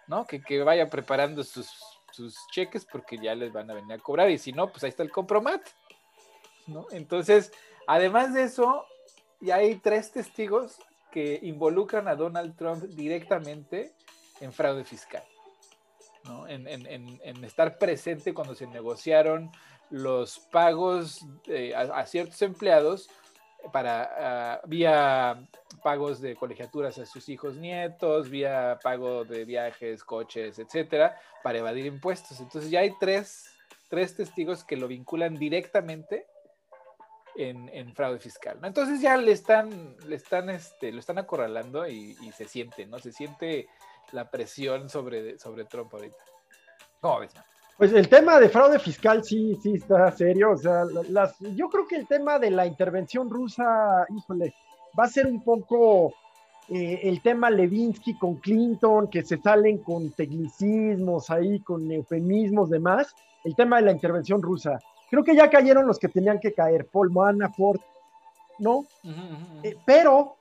¿no? Que, que vaya preparando sus, sus, cheques porque ya les van a venir a cobrar y si no, pues ahí está el compromat, ¿no? Entonces, además de eso, ya hay tres testigos que involucran a Donald Trump directamente en fraude fiscal. ¿no? En, en, en, estar presente cuando se negociaron los pagos a, ciertos empleados para vía pagos de colegiaturas a sus hijos nietos, vía pago de viajes, coches, etcétera, para evadir impuestos. Entonces ya hay tres, tres testigos que lo vinculan directamente en, fraude fiscal. Entonces ya le están, le están, este, lo están acorralando y, se siente, ¿no? Se siente la presión sobre, sobre Trump ahorita. ¿Cómo ves, pues el tema de fraude fiscal sí, sí está serio. O sea, las, yo creo que el tema de la intervención rusa, híjole, va a ser un poco eh, el tema Levinsky con Clinton, que se salen con tecnicismos ahí, con eufemismos, demás. El tema de la intervención rusa. Creo que ya cayeron los que tenían que caer, Paul Manafort, ¿no? Eh, pero,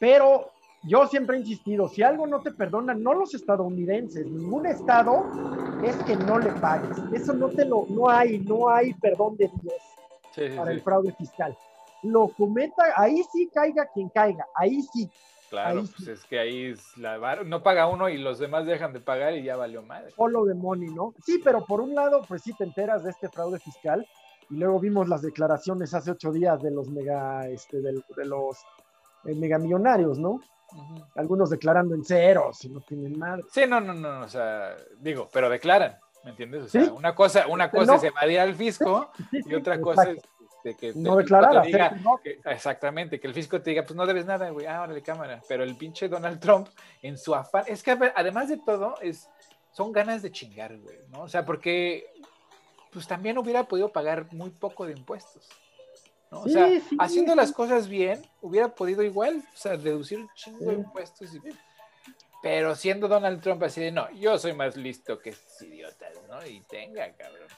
pero yo siempre he insistido, si algo no te perdonan, no los estadounidenses, ningún estado es que no le pagues. Eso no te lo, no hay, no hay perdón de Dios para el fraude fiscal. Lo cometa, ahí sí caiga quien caiga, ahí sí. Claro, pues es que ahí no paga uno y los demás dejan de pagar y ya valió madre. Solo de money, ¿no? Sí, pero por un lado, pues sí te enteras de este fraude fiscal y luego vimos las declaraciones hace ocho días de los mega, este, de los megamillonarios, ¿no? Algunos declarando en cero, si no tienen nada. Sí, no, no, no, o sea, digo, pero declaran, ¿me entiendes? O sea, una cosa, una cosa es evadir al fisco y otra cosa es este, que no declarar, exactamente, que el fisco te diga, pues no debes nada, güey, ah, órale, cámara. Pero el pinche Donald Trump, en su afán, es que además de todo, es, son ganas de chingar, güey, ¿no? O sea, porque pues también hubiera podido pagar muy poco de impuestos. ¿No? O sea, haciendo las cosas bien, hubiera podido igual, o sea, reducir un chingo de impuestos. Pero siendo Donald Trump así de, no, yo soy más listo que estos idiotas, ¿no? Y tenga, cabrón.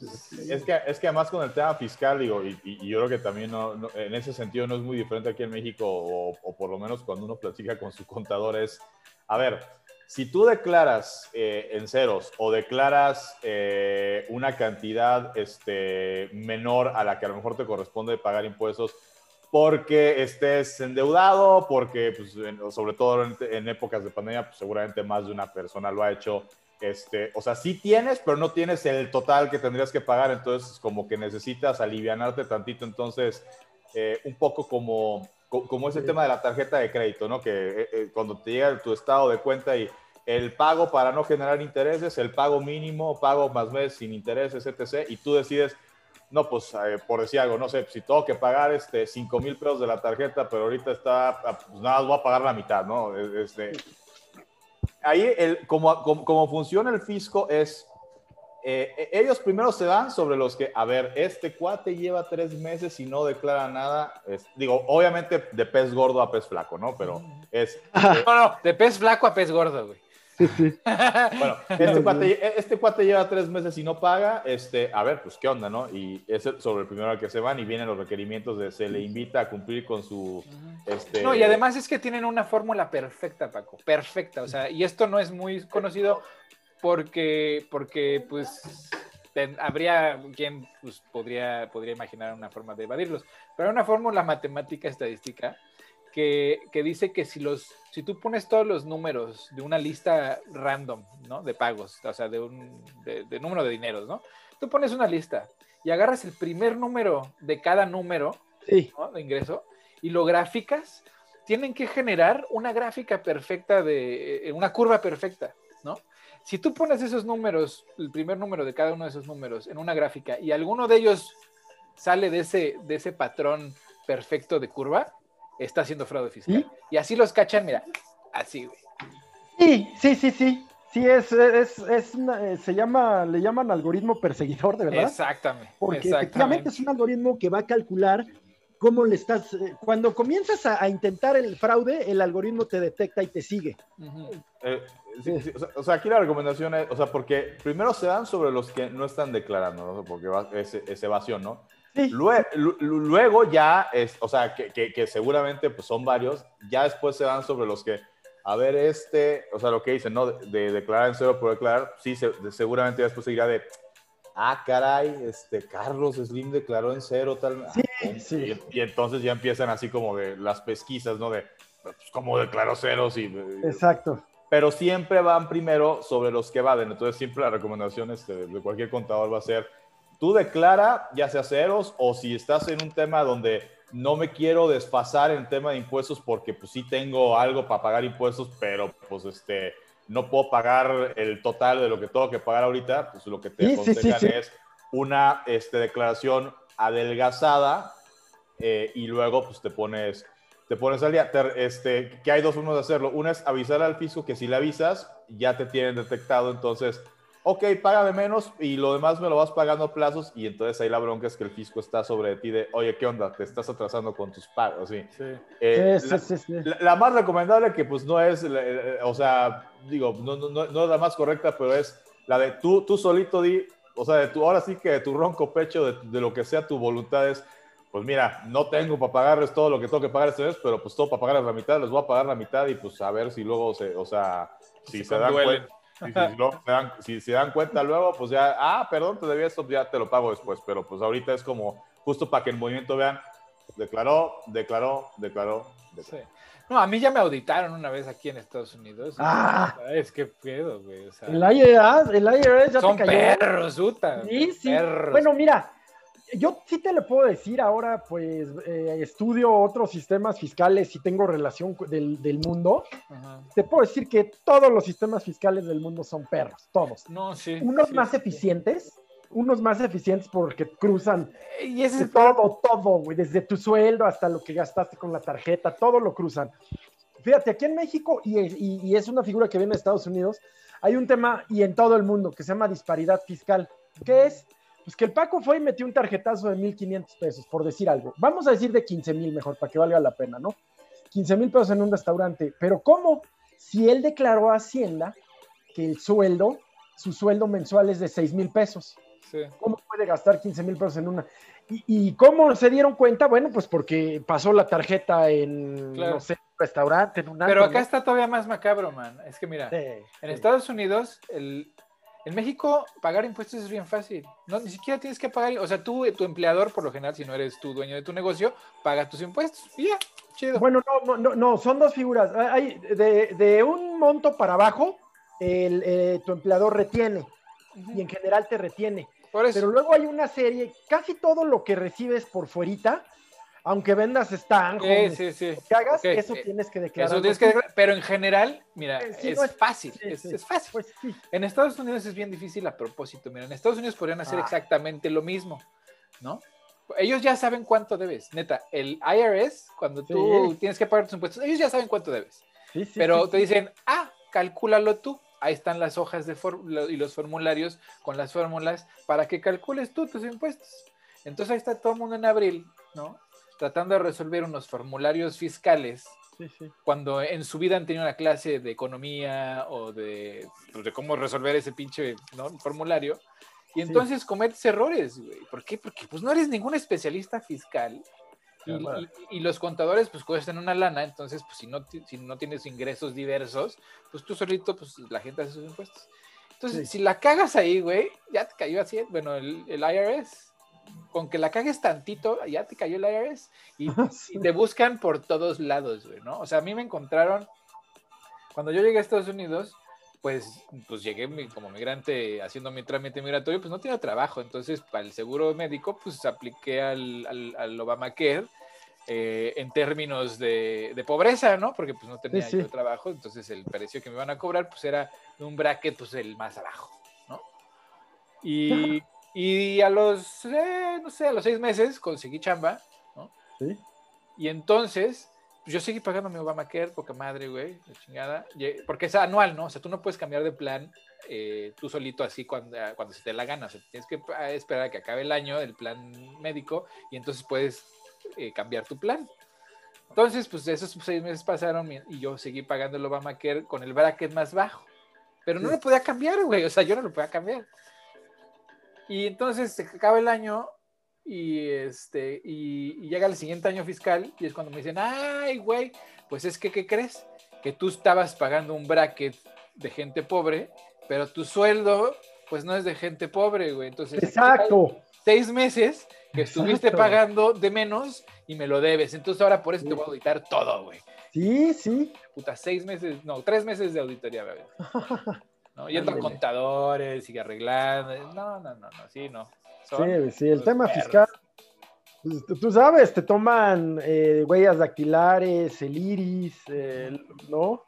Es que, es que además con el tema fiscal, digo, y, yo creo que también no, en ese sentido no es muy diferente aquí en México, o, o, por lo menos cuando uno platica con su contador, es, a ver, si tú declaras eh, en ceros o declaras eh, una cantidad este, menor a la que a lo mejor te corresponde pagar impuestos porque estés endeudado, porque pues, sobre todo en, épocas de pandemia, pues, seguramente más de una persona lo ha hecho. Este, o sea, sí tienes, pero no tienes el total que tendrías que pagar, entonces como que necesitas alivianarte tantito, entonces eh, un poco como como ese tema de la tarjeta de crédito, ¿no? Que cuando te llega tu estado de cuenta y el pago para no generar intereses, el pago mínimo, pago más mes sin intereses, etc. Y tú decides, no, pues eh, por decir algo, no sé, si tengo que pagar este 5 mil pesos de la tarjeta, pero ahorita está, ah, pues nada, voy a pagar la mitad, ¿no? Este, ahí, el, como, como, funciona el fisco es, eh, e, ellos primero se dan sobre los que, a ver, este cuate lleva tres meses y no declara nada. digo, obviamente de pez gordo a pez flaco, ¿no? Pero es... (laughs) no, no, de pez flaco a pez gordo, güey. (laughs) bueno, este cuate, este cuate, lleva tres meses y no paga, este, a ver, pues qué onda, ¿no? Y es sobre el primero al que se van y vienen los requerimientos de se le invita a cumplir con su... Este... No, y además es que tienen una fórmula perfecta, Paco, perfecta, o sea, y esto no es muy conocido porque, porque pues habría quien pues, podría, podría imaginar una forma de evadirlos, pero hay una fórmula matemática estadística que, dice que si, los, si tú pones todos los números de una lista random, ¿no? De pagos, o sea, de un de, número de dineros, ¿no? Tú pones una lista y agarras el primer número de cada número de ingreso y lo gráficas, tienen que generar una gráfica perfecta de, eh, una curva perfecta, ¿no? Si tú pones esos números, el primer número de cada uno de esos números en una gráfica y alguno de ellos sale de ese, de ese patrón perfecto de curva, está haciendo fraude fiscal. Y así los cachan, mira, así, güey. Sí, sí, sí, sí. Sí, es, es, es eh, se llama, le llaman algoritmo perseguidor, de verdad. Exactamente. Porque efectivamente es un algoritmo que va a calcular cómo le estás. Eh, cuando comienzas a, intentar el fraude, el algoritmo te detecta y te sigue. Eh, o, sea, aquí la recomendación es, o sea, porque primero se dan sobre los que no están declarando, ¿no? porque es evasión, ¿no? Luego, ya, es, o sea, que, seguramente pues, son varios, ya después se dan sobre los que, a ver, este, o sea, lo que dicen, ¿no? De, declarar en cero por declarar, sí, seguramente después se irá de, ah, caray, este, Carlos Slim declaró en cero, tal. Sí, Y, entonces ya empiezan así como de las pesquisas, ¿no? De, pues, ¿cómo declaró ceros? Y, Exacto. Pero siempre van primero sobre los que vaden. Entonces, siempre la recomendación este, de cualquier contador va a ser tú declara, ya sea ceros o si estás en un tema donde no me quiero desfasar en tema de impuestos porque pues sí tengo algo para pagar impuestos, pero pues este no puedo pagar el total de lo que tengo que pagar ahorita, pues lo que te aconsejan es una este, declaración adelgazada eh, y luego pues te pones te pones al día. este, que hay dos formas de hacerlo. Una es avisar al fisco que si le avisas, ya te tienen detectado, entonces ok, págame menos y lo demás me lo vas pagando a plazos y entonces ahí la bronca es que el fisco está sobre ti de, oye, ¿qué onda? Te estás atrasando con tus pagos, ¿sí? sí. Eh, la, más recomendable que pues no es, o sea, digo, no, no, no, es la más correcta, pero es la de tú, tú solito di, o sea, de tu, ahora sí que de tu ronco pecho, de, de lo que sea tu voluntad es, pues mira, no tengo para pagarles todo lo que tengo que pagar este mes, pero pues todo para pagarles la mitad, les voy a pagar la mitad y pues a ver si luego se, o sea, si se, dan cuenta si, se dan, cuenta luego, pues ya, ah, perdón, te debía esto, ya te lo pago después, pero pues ahorita es como justo para que el movimiento vean, declaró, declaró, declaró. No, a mí ya me auditaron una vez aquí en Estados Unidos. Ah, es que pedo, güey. el IRS, el IRS ya son te cayó. perros, uta, Sí, sí. Bueno, mira, yo sí te le puedo decir ahora, pues eh, estudio otros sistemas fiscales y tengo relación del, mundo. Te puedo decir que todos los sistemas fiscales del mundo son perros, todos. No, sí. Unos más eficientes, unos más eficientes porque cruzan y ese es todo, todo, güey, desde tu sueldo hasta lo que gastaste con la tarjeta, todo lo cruzan. Fíjate, aquí en México, y, y es una figura que viene de Estados Unidos, hay un tema, y en todo el mundo, que se llama disparidad fiscal, que es pues que el Paco fue y metió un tarjetazo de 1.500 pesos, por decir algo. Vamos a decir de 15 mil mejor, para que valga la pena, ¿no? 15 mil pesos en un restaurante. Pero ¿cómo? Si él declaró a Hacienda que el sueldo, su sueldo mensual es de 6 mil pesos. ¿Cómo puede gastar 15 mil pesos en una? ¿Y, cómo se dieron cuenta? Bueno, pues porque pasó la tarjeta en, no sé, un restaurante, en un Pero acá está todavía más macabro, man. Es que mira, en Estados Unidos el, en México, pagar impuestos es bien fácil. No, ni siquiera tienes que pagar. O sea, tú, tu empleador, por lo general, si no eres tu dueño de tu negocio, paga tus impuestos. Y ya, chido. Bueno, no, no, no, son dos figuras. Hay de, un monto para abajo, el, eh, tu empleador retiene. Y en general te retiene. Pero luego hay una serie, casi todo lo que recibes por fuerita aunque vendas están, sí, sí, que hagas, eso eh, tienes que declarar. pero en general, mira, eh, es, fácil, es, fácil. Pues en Estados Unidos es bien difícil a propósito, mira, en Estados Unidos podrían hacer ah. exactamente lo mismo, ¿no? Ellos ya saben cuánto debes, neta, el IRS, cuando tú tienes que pagar tus impuestos, ellos ya saben cuánto debes, pero te dicen, ah, calcúlalo tú, ahí están las hojas de y los formularios con las fórmulas para que calcules tú tus impuestos. Entonces ahí está todo el mundo en abril, ¿no? Tratando de resolver unos formularios fiscales cuando en su vida han tenido una clase de economía o de, pues, de cómo resolver ese pinche formulario. Y entonces cometes errores, güey. ¿Por qué? Porque pues no eres ningún especialista fiscal. Y, los contadores pues cuestan una lana, entonces pues si no, si no tienes ingresos diversos, pues tú solito, pues la gente hace sus impuestos. Entonces, si la cagas ahí, güey, ya te cayó así, bueno, el, el IRS con que la cagues tantito, ya te cayó el IRS (laughs) y, te buscan por todos lados, güey, ¿no? O sea, a mí me encontraron, cuando yo llegué a Estados Unidos, pues, pues llegué como migrante haciendo mi trámite migratorio, pues no tenía trabajo, entonces para el seguro médico, pues apliqué al, al, Obamacare eh, en términos de, de, pobreza, ¿no? Porque pues no tenía yo trabajo, entonces el precio que me iban a cobrar, pues era un bracket, pues el más abajo, ¿no? Y (laughs) y a los, eh, no sé, a los seis meses conseguí chamba, ¿no? Sí. Y entonces, pues yo seguí pagando mi Obamacare, poca madre, güey, la chingada. Porque es anual, ¿no? O sea, tú no puedes cambiar de plan eh, tú solito así cuando, cuando se te la gana. O sea, tienes que esperar a que acabe el año del plan médico y entonces puedes eh, cambiar tu plan. Entonces, pues esos seis meses pasaron y yo seguí pagando el Obamacare con el bracket más bajo. Pero no lo podía cambiar, güey. O sea, yo no lo podía cambiar. Y entonces se acaba el año y, este, y, llega el siguiente año fiscal y es cuando me dicen, ay, güey, pues es que, ¿qué crees? Que tú estabas pagando un bracket de gente pobre, pero tu sueldo, pues no es de gente pobre, güey. Entonces, exacto. Seis meses que estuviste pagando de menos y me lo debes. Entonces ahora por eso te voy a auditar todo, güey. Sí, sí. Puta, seis meses, no, tres meses de auditoría, güey. (laughs) ¿no? Yendo a contadores y arreglando. No, no, no, no, sí, no. sí, sí, el tema fiscal. Pues, tú sabes, te toman eh, huellas dactilares, el iris, ¿no?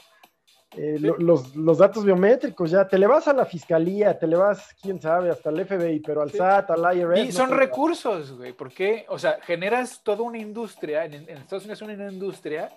Eh, los, los, datos biométricos, ya te le vas a la fiscalía, te le vas, quién sabe, hasta el FBI, pero al SAT, al IRS. Y son recursos, güey, porque, o sea, generas toda una industria, en, en Estados Unidos una industria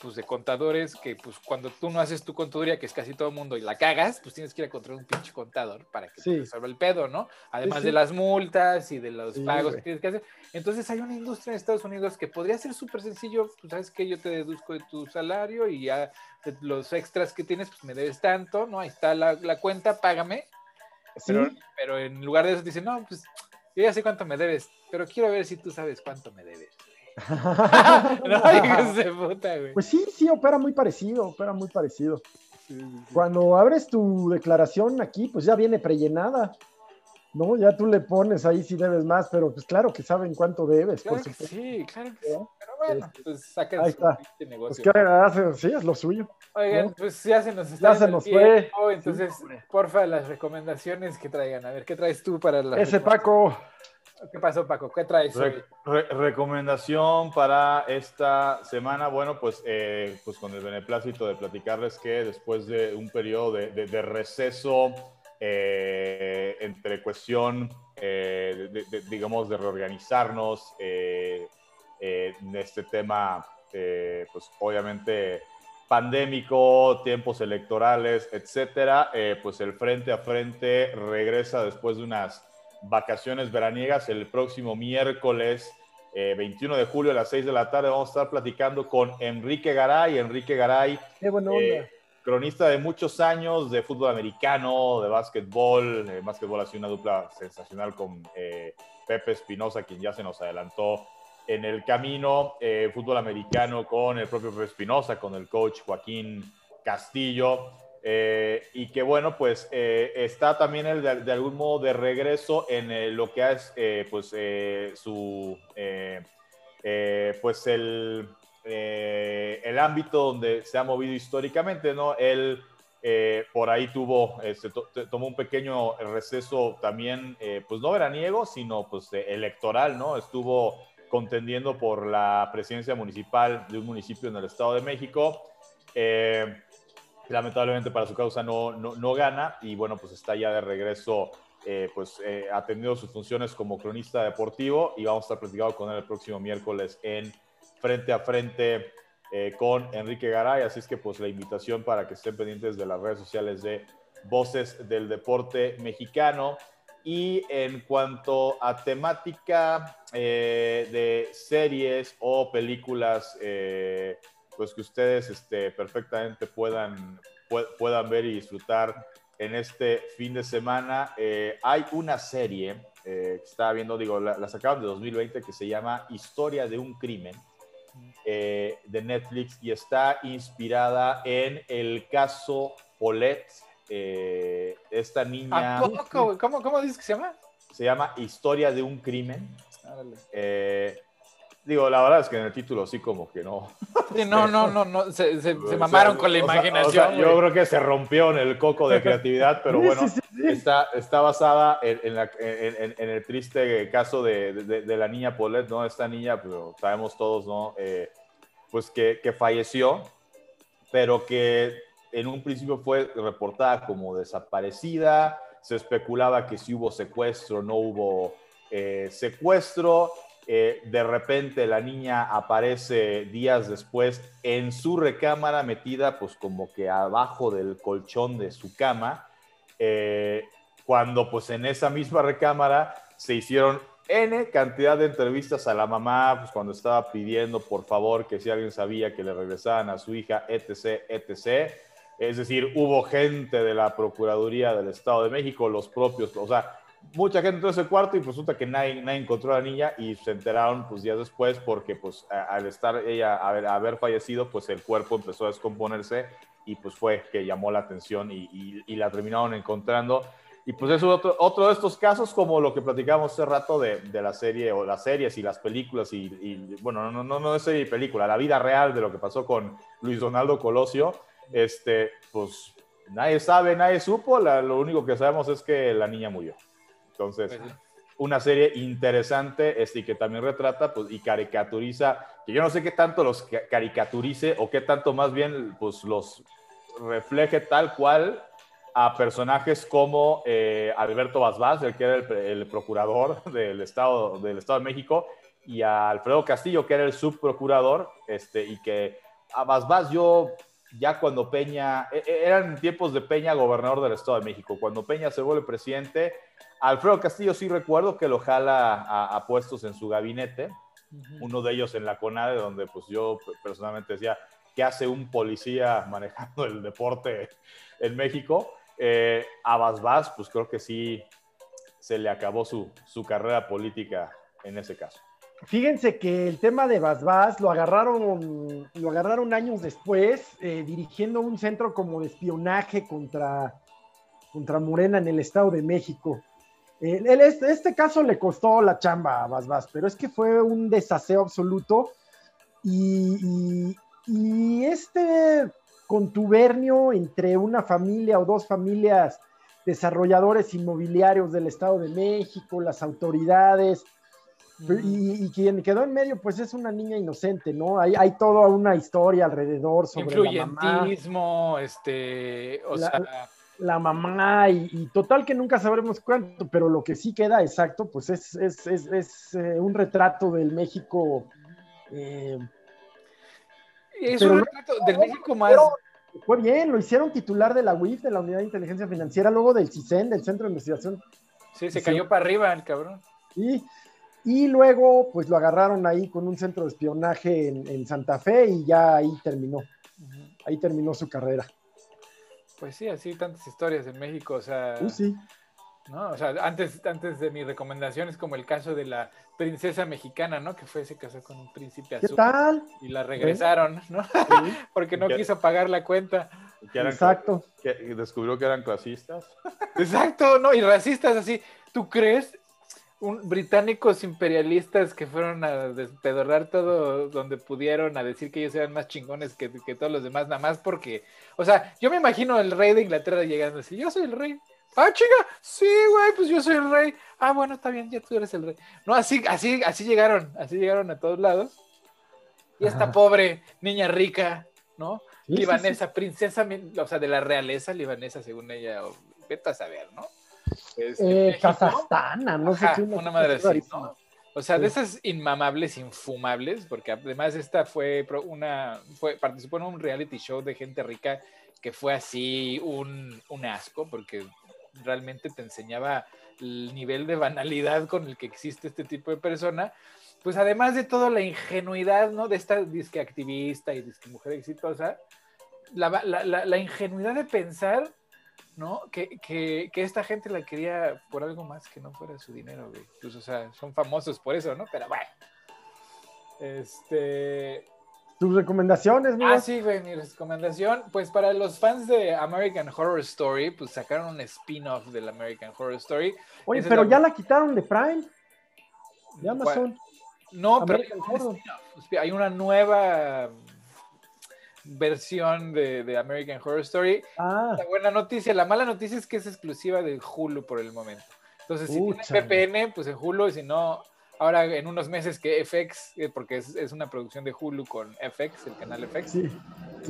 pues, de contadores que, pues, cuando tú no haces tu contaduría, que es casi todo el mundo, y la cagas, pues tienes que ir a encontrar un pinche contador para que se resuelva el pedo, ¿no? Además de las multas y de los pagos que tienes que hacer. Entonces hay una industria en Estados Unidos que podría ser súper sencillo, pues, ¿sabes qué? Yo te deduzco de tu salario y ya los extras que tienes, pues me debes tanto, ¿no? Ahí está la, la cuenta, págame. Pero, pero en lugar de eso dicen, no, pues yo ya sé cuánto me debes, pero quiero ver si tú sabes cuánto me debes. (laughs) Pues sí, sí, opera muy parecido, opera muy parecido. Cuando abres tu declaración aquí, pues ya viene prellenada. ¿no? Ya tú le pones ahí si debes más, pero pues claro que saben cuánto debes. Claro que sí, claro que sí. Pero bueno, este, pues saca ahí está. negocio. Pues hace, sí, es lo suyo. Oigan, pues ya se nos está ya se nos fue. Entonces, porfa, las recomendaciones que traigan. A ver, ¿qué traes tú para la... Ese Paco ¿Qué pasó, Paco? ¿Qué traes? recomendación para esta semana. Bueno, pues, eh, pues con el beneplácito de platicarles que después de un periodo de, receso eh, entre cuestión, eh, digamos, de reorganizarnos en este tema, pues obviamente pandémico, tiempos electorales, etcétera, pues el frente a frente regresa después de unas vacaciones veraniegas el próximo miércoles 21 eh, de julio a las 6 de la tarde. Vamos a estar platicando con Enrique Garay. Enrique Garay, eh, cronista de muchos años de fútbol americano, de básquetbol. El básquetbol ha sido una dupla sensacional con eh, Pepe Espinosa, quien ya se nos adelantó en el camino. fútbol americano con el propio Pepe Espinosa, con el coach Joaquín Castillo. Eh, y que bueno, pues eh, está también el de, algún modo de regreso en eh, lo que es pues su pues el, el ámbito donde se ha movido históricamente, ¿no? Él por ahí tuvo, este, tomó un pequeño receso también, pues no veraniego, sino pues electoral, ¿no? Estuvo contendiendo por la presidencia municipal de un municipio en el Estado de México. Eh, lamentablemente para su causa no, no, gana y bueno, pues está ya de regreso, eh, pues eh, atendiendo sus funciones como cronista deportivo y vamos a estar platicando con él el próximo miércoles en Frente a Frente eh, con Enrique Garay, así es que pues la invitación para que estén pendientes de las redes sociales de Voces del Deporte Mexicano. Y en cuanto a temática de series o películas, pues que ustedes este, perfectamente puedan, puedan ver y disfrutar en este fin de semana. Eh, hay una serie eh, que estaba viendo, digo, la, la, sacaron de 2020 que se llama Historia de un crimen eh, de Netflix y está inspirada en el caso Paulette, esta niña... ¿Cómo, cómo, cómo dices que se llama? Se llama Historia de un crimen. Digo, la verdad es que en el título sí como que no. (laughs) no, no, no, no, se, se, mamaron con la imaginación. yo creo que se rompió en el coco de creatividad, (laughs) pero bueno, está, está basada en, la, en, el triste caso de, de, la niña Paulette, ¿no? Esta niña, pues, sabemos todos, ¿no? Eh, pues que, que, falleció, pero que en un principio fue reportada como desaparecida, se especulaba que si hubo secuestro, no hubo eh, secuestro, eh, de repente la niña aparece días después en su recámara metida pues como que abajo del colchón de su cama, eh, cuando pues en esa misma recámara se hicieron N cantidad de entrevistas a la mamá, pues cuando estaba pidiendo por favor que si alguien sabía que le regresaran a su hija, etc., etc. Es decir, hubo gente de la Procuraduría del Estado de México, los propios, o sea, mucha gente entró a ese cuarto y resulta que nadie, nadie, encontró a la niña y se enteraron pues días después porque pues al estar ella, haber, haber fallecido, pues el cuerpo empezó a descomponerse y pues fue que llamó la atención y, y, la terminaron encontrando. Y pues es otro, otro de estos casos como lo que platicamos hace rato de, de la serie o las series y las películas y, y, bueno, no, no, no es serie y película, la vida real de lo que pasó con Luis Donaldo Colosio, este, pues nadie sabe, nadie supo, lo único que sabemos es que la niña murió. Entonces, pues una serie interesante este, y que también retrata pues, y caricaturiza, que yo no sé qué tanto los caricaturice o qué tanto más bien pues, los refleje tal cual a personajes como eh, Alberto Basbás, el que era el, procurador (laughs) del Estado, del Estado de México, y a Alfredo Castillo, que era el subprocurador, este, y que a Basbás yo ya cuando Peña, e, e, eran tiempos de Peña gobernador del Estado de México, cuando Peña se vuelve presidente, Alfredo Castillo sí recuerdo que lo jala a, puestos en su gabinete, uno de ellos en la CONADE, donde pues yo personalmente decía, ¿qué hace un policía (laughs) manejando el deporte en México? Eh, a Basbás, pues creo que sí se le acabó su, su carrera política en ese caso. Fíjense que el tema de Basbás lo agarraron, lo agarraron años después, eh, dirigiendo un centro como de espionaje contra, contra Morena en el Estado de México. Este, este, caso le costó la chamba a Basbás, pero es que fue un desaseo absoluto y, este contubernio entre una familia o dos familias desarrolladores inmobiliarios del Estado de México, las autoridades, y, quien quedó en medio, pues es una niña inocente, ¿no? Hay, hay toda una historia alrededor sobre la mamá. este, o la, sea... La mamá y, total que nunca sabremos cuánto, pero lo que sí queda exacto, pues es, es, es, es eh, un retrato del México... Eh, es un retrato del México más... fue bien, lo hicieron titular de la UIF, de la Unidad de Inteligencia Financiera, luego del CISEN, del Centro de Investigación. Sí, se cayó para arriba el cabrón. Sí, y luego, pues lo agarraron ahí con un centro de espionaje en, Santa Fe y ya ahí terminó. Ahí terminó su carrera. Pues sí, así tantas historias en México, o sea. Uh, sí. ¿no? O sea, antes, antes de mi recomendación es como el caso de la princesa mexicana, ¿no? Que fue, se casó con un príncipe azul. ¿Qué tal? Y la regresaron, ¿no? (laughs) Porque no quiso pagar la cuenta. Exacto. Que descubrió que eran clasistas. (laughs) Exacto, ¿no? Y racistas así. ¿Tú crees? Un, británicos imperialistas que fueron a despedorrar todo donde pudieron, a decir que ellos eran más chingones que, todos los demás, nada más porque, o sea, yo me imagino el rey de Inglaterra llegando así, yo soy el rey. Ah, chica, sí, güey, pues yo soy el rey. Ah, bueno, está bien, ya tú eres el rey. No, así, así, así llegaron, así llegaron a todos lados. Y esta pobre niña rica, ¿no? libanesa, princesa, o sea, de la realeza libanesa, según ella, o, vete a saber, ¿no? Este, eh, Kazajstana, no sé qué. Una madre así, ¿no? O sea, de esas inmamables, infumables, porque además esta fue una, fue, participó en un reality show de gente rica que fue así un, un asco, porque realmente te enseñaba el nivel de banalidad con el que existe este tipo de persona. Pues además de toda la ingenuidad, ¿no? De esta disque activista y disque mujer exitosa, la, la, la ingenuidad de pensar ¿no? Que, que, que, esta gente la quería por algo más que no fuera su dinero, güey. Pues, o sea, son famosos por eso, ¿no? Pero bueno. Este. ¿Tus recomendaciones, mira? Ah, sí, güey, mi recomendación. Pues para los fans de American Horror Story, pues sacaron un spin-off del American Horror Story. Oye, pero ya la quitaron de Prime. De Amazon. No, pero hay una nueva versión de, American Horror Story. Ah. La buena noticia, la mala noticia es que es exclusiva de Hulu por el momento. Entonces, si tienes VPN, pues en Hulu, y si no, ahora en unos meses que FX, eh, porque es, una producción de Hulu con FX, el canal FX,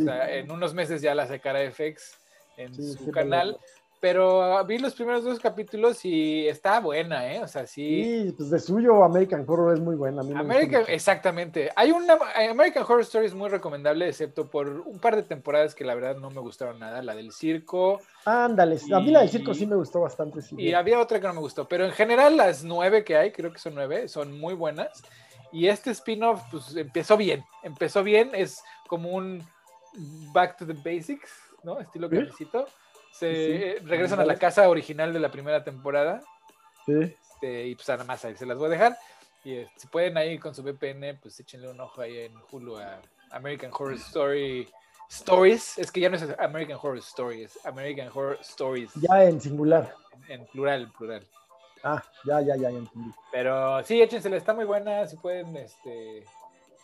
en unos meses ya la sacará FX en su canal. Pero ah, vi los primeros dos capítulos y está buena, ¿eh? O sea, sí. Sí, pues de suyo American Horror es muy buena. American, exactamente. Hay una. American Horror Story es muy recomendable, excepto por un par de temporadas que la verdad no me gustaron nada. La del circo. Ándale, a mí la del circo sí me gustó bastante. Sí, y había otra que no me gustó. Pero en general, las nueve que hay, creo que son nueve, son muy buenas. Y este spin-off, pues empezó bien. Empezó bien, es como un back to the basics, ¿no? Estilo que necesito se regresan a la casa original de la primera temporada. Este, y pues nada más ahí se las voy a dejar. Y eh, si pueden ahí con su VPN, pues échenle un ojo ahí en Hulu a American Horror Story Stories. Es que ya no es American Horror Stories, American Horror Stories. Ya en singular. En, plural, plural. Ah, ya, ya, ya, ya entendí. Pero sí, échensela, está muy buena. Si pueden, este,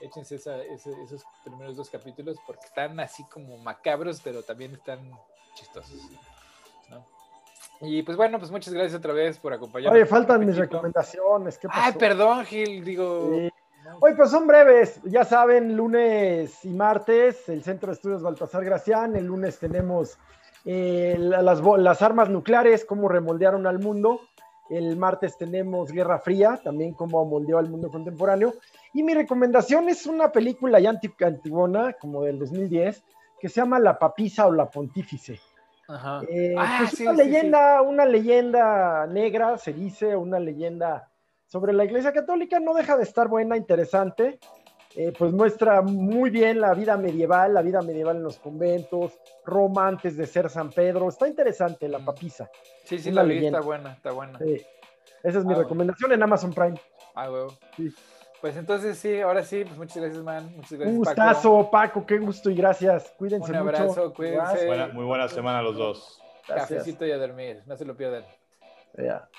échense esos primeros dos capítulos porque están así como macabros, pero también están chistosos. Y pues bueno, pues muchas gracias otra vez por acompañarnos. Oye, faltan mis recomendaciones. ¿Qué Ay, perdón, Gil, digo. Oye, pues son breves. Ya saben, lunes y martes, el Centro de Estudios Baltasar Gracián. El lunes tenemos eh, las, las armas nucleares, cómo remoldearon al mundo. El martes tenemos Guerra Fría, también cómo moldeó al mundo contemporáneo. Y mi recomendación es una película ya antigona, como del 2010, que se llama La Papisa o La Pontífice. Ajá. Eh, ah, pues una leyenda, una leyenda negra, se dice, una leyenda sobre la Iglesia Católica, no deja de estar buena, interesante. Eh, pues muestra muy bien la vida medieval, la vida medieval en los conventos, Roma antes de ser San Pedro. Está interesante la papisa. Sí, sí, la leyenda. está buena, está buena. Esa es mi ah, recomendación en Amazon Prime. Ah, huevo. Pues entonces sí, ahora sí, pues muchas gracias, man. Muchas gracias, Un gustazo, Paco. qué gusto y gracias. Cuídense Un abrazo, cuídense. muy buena semana a los dos. Cafecito y a dormir, no se lo pierdan. Ya.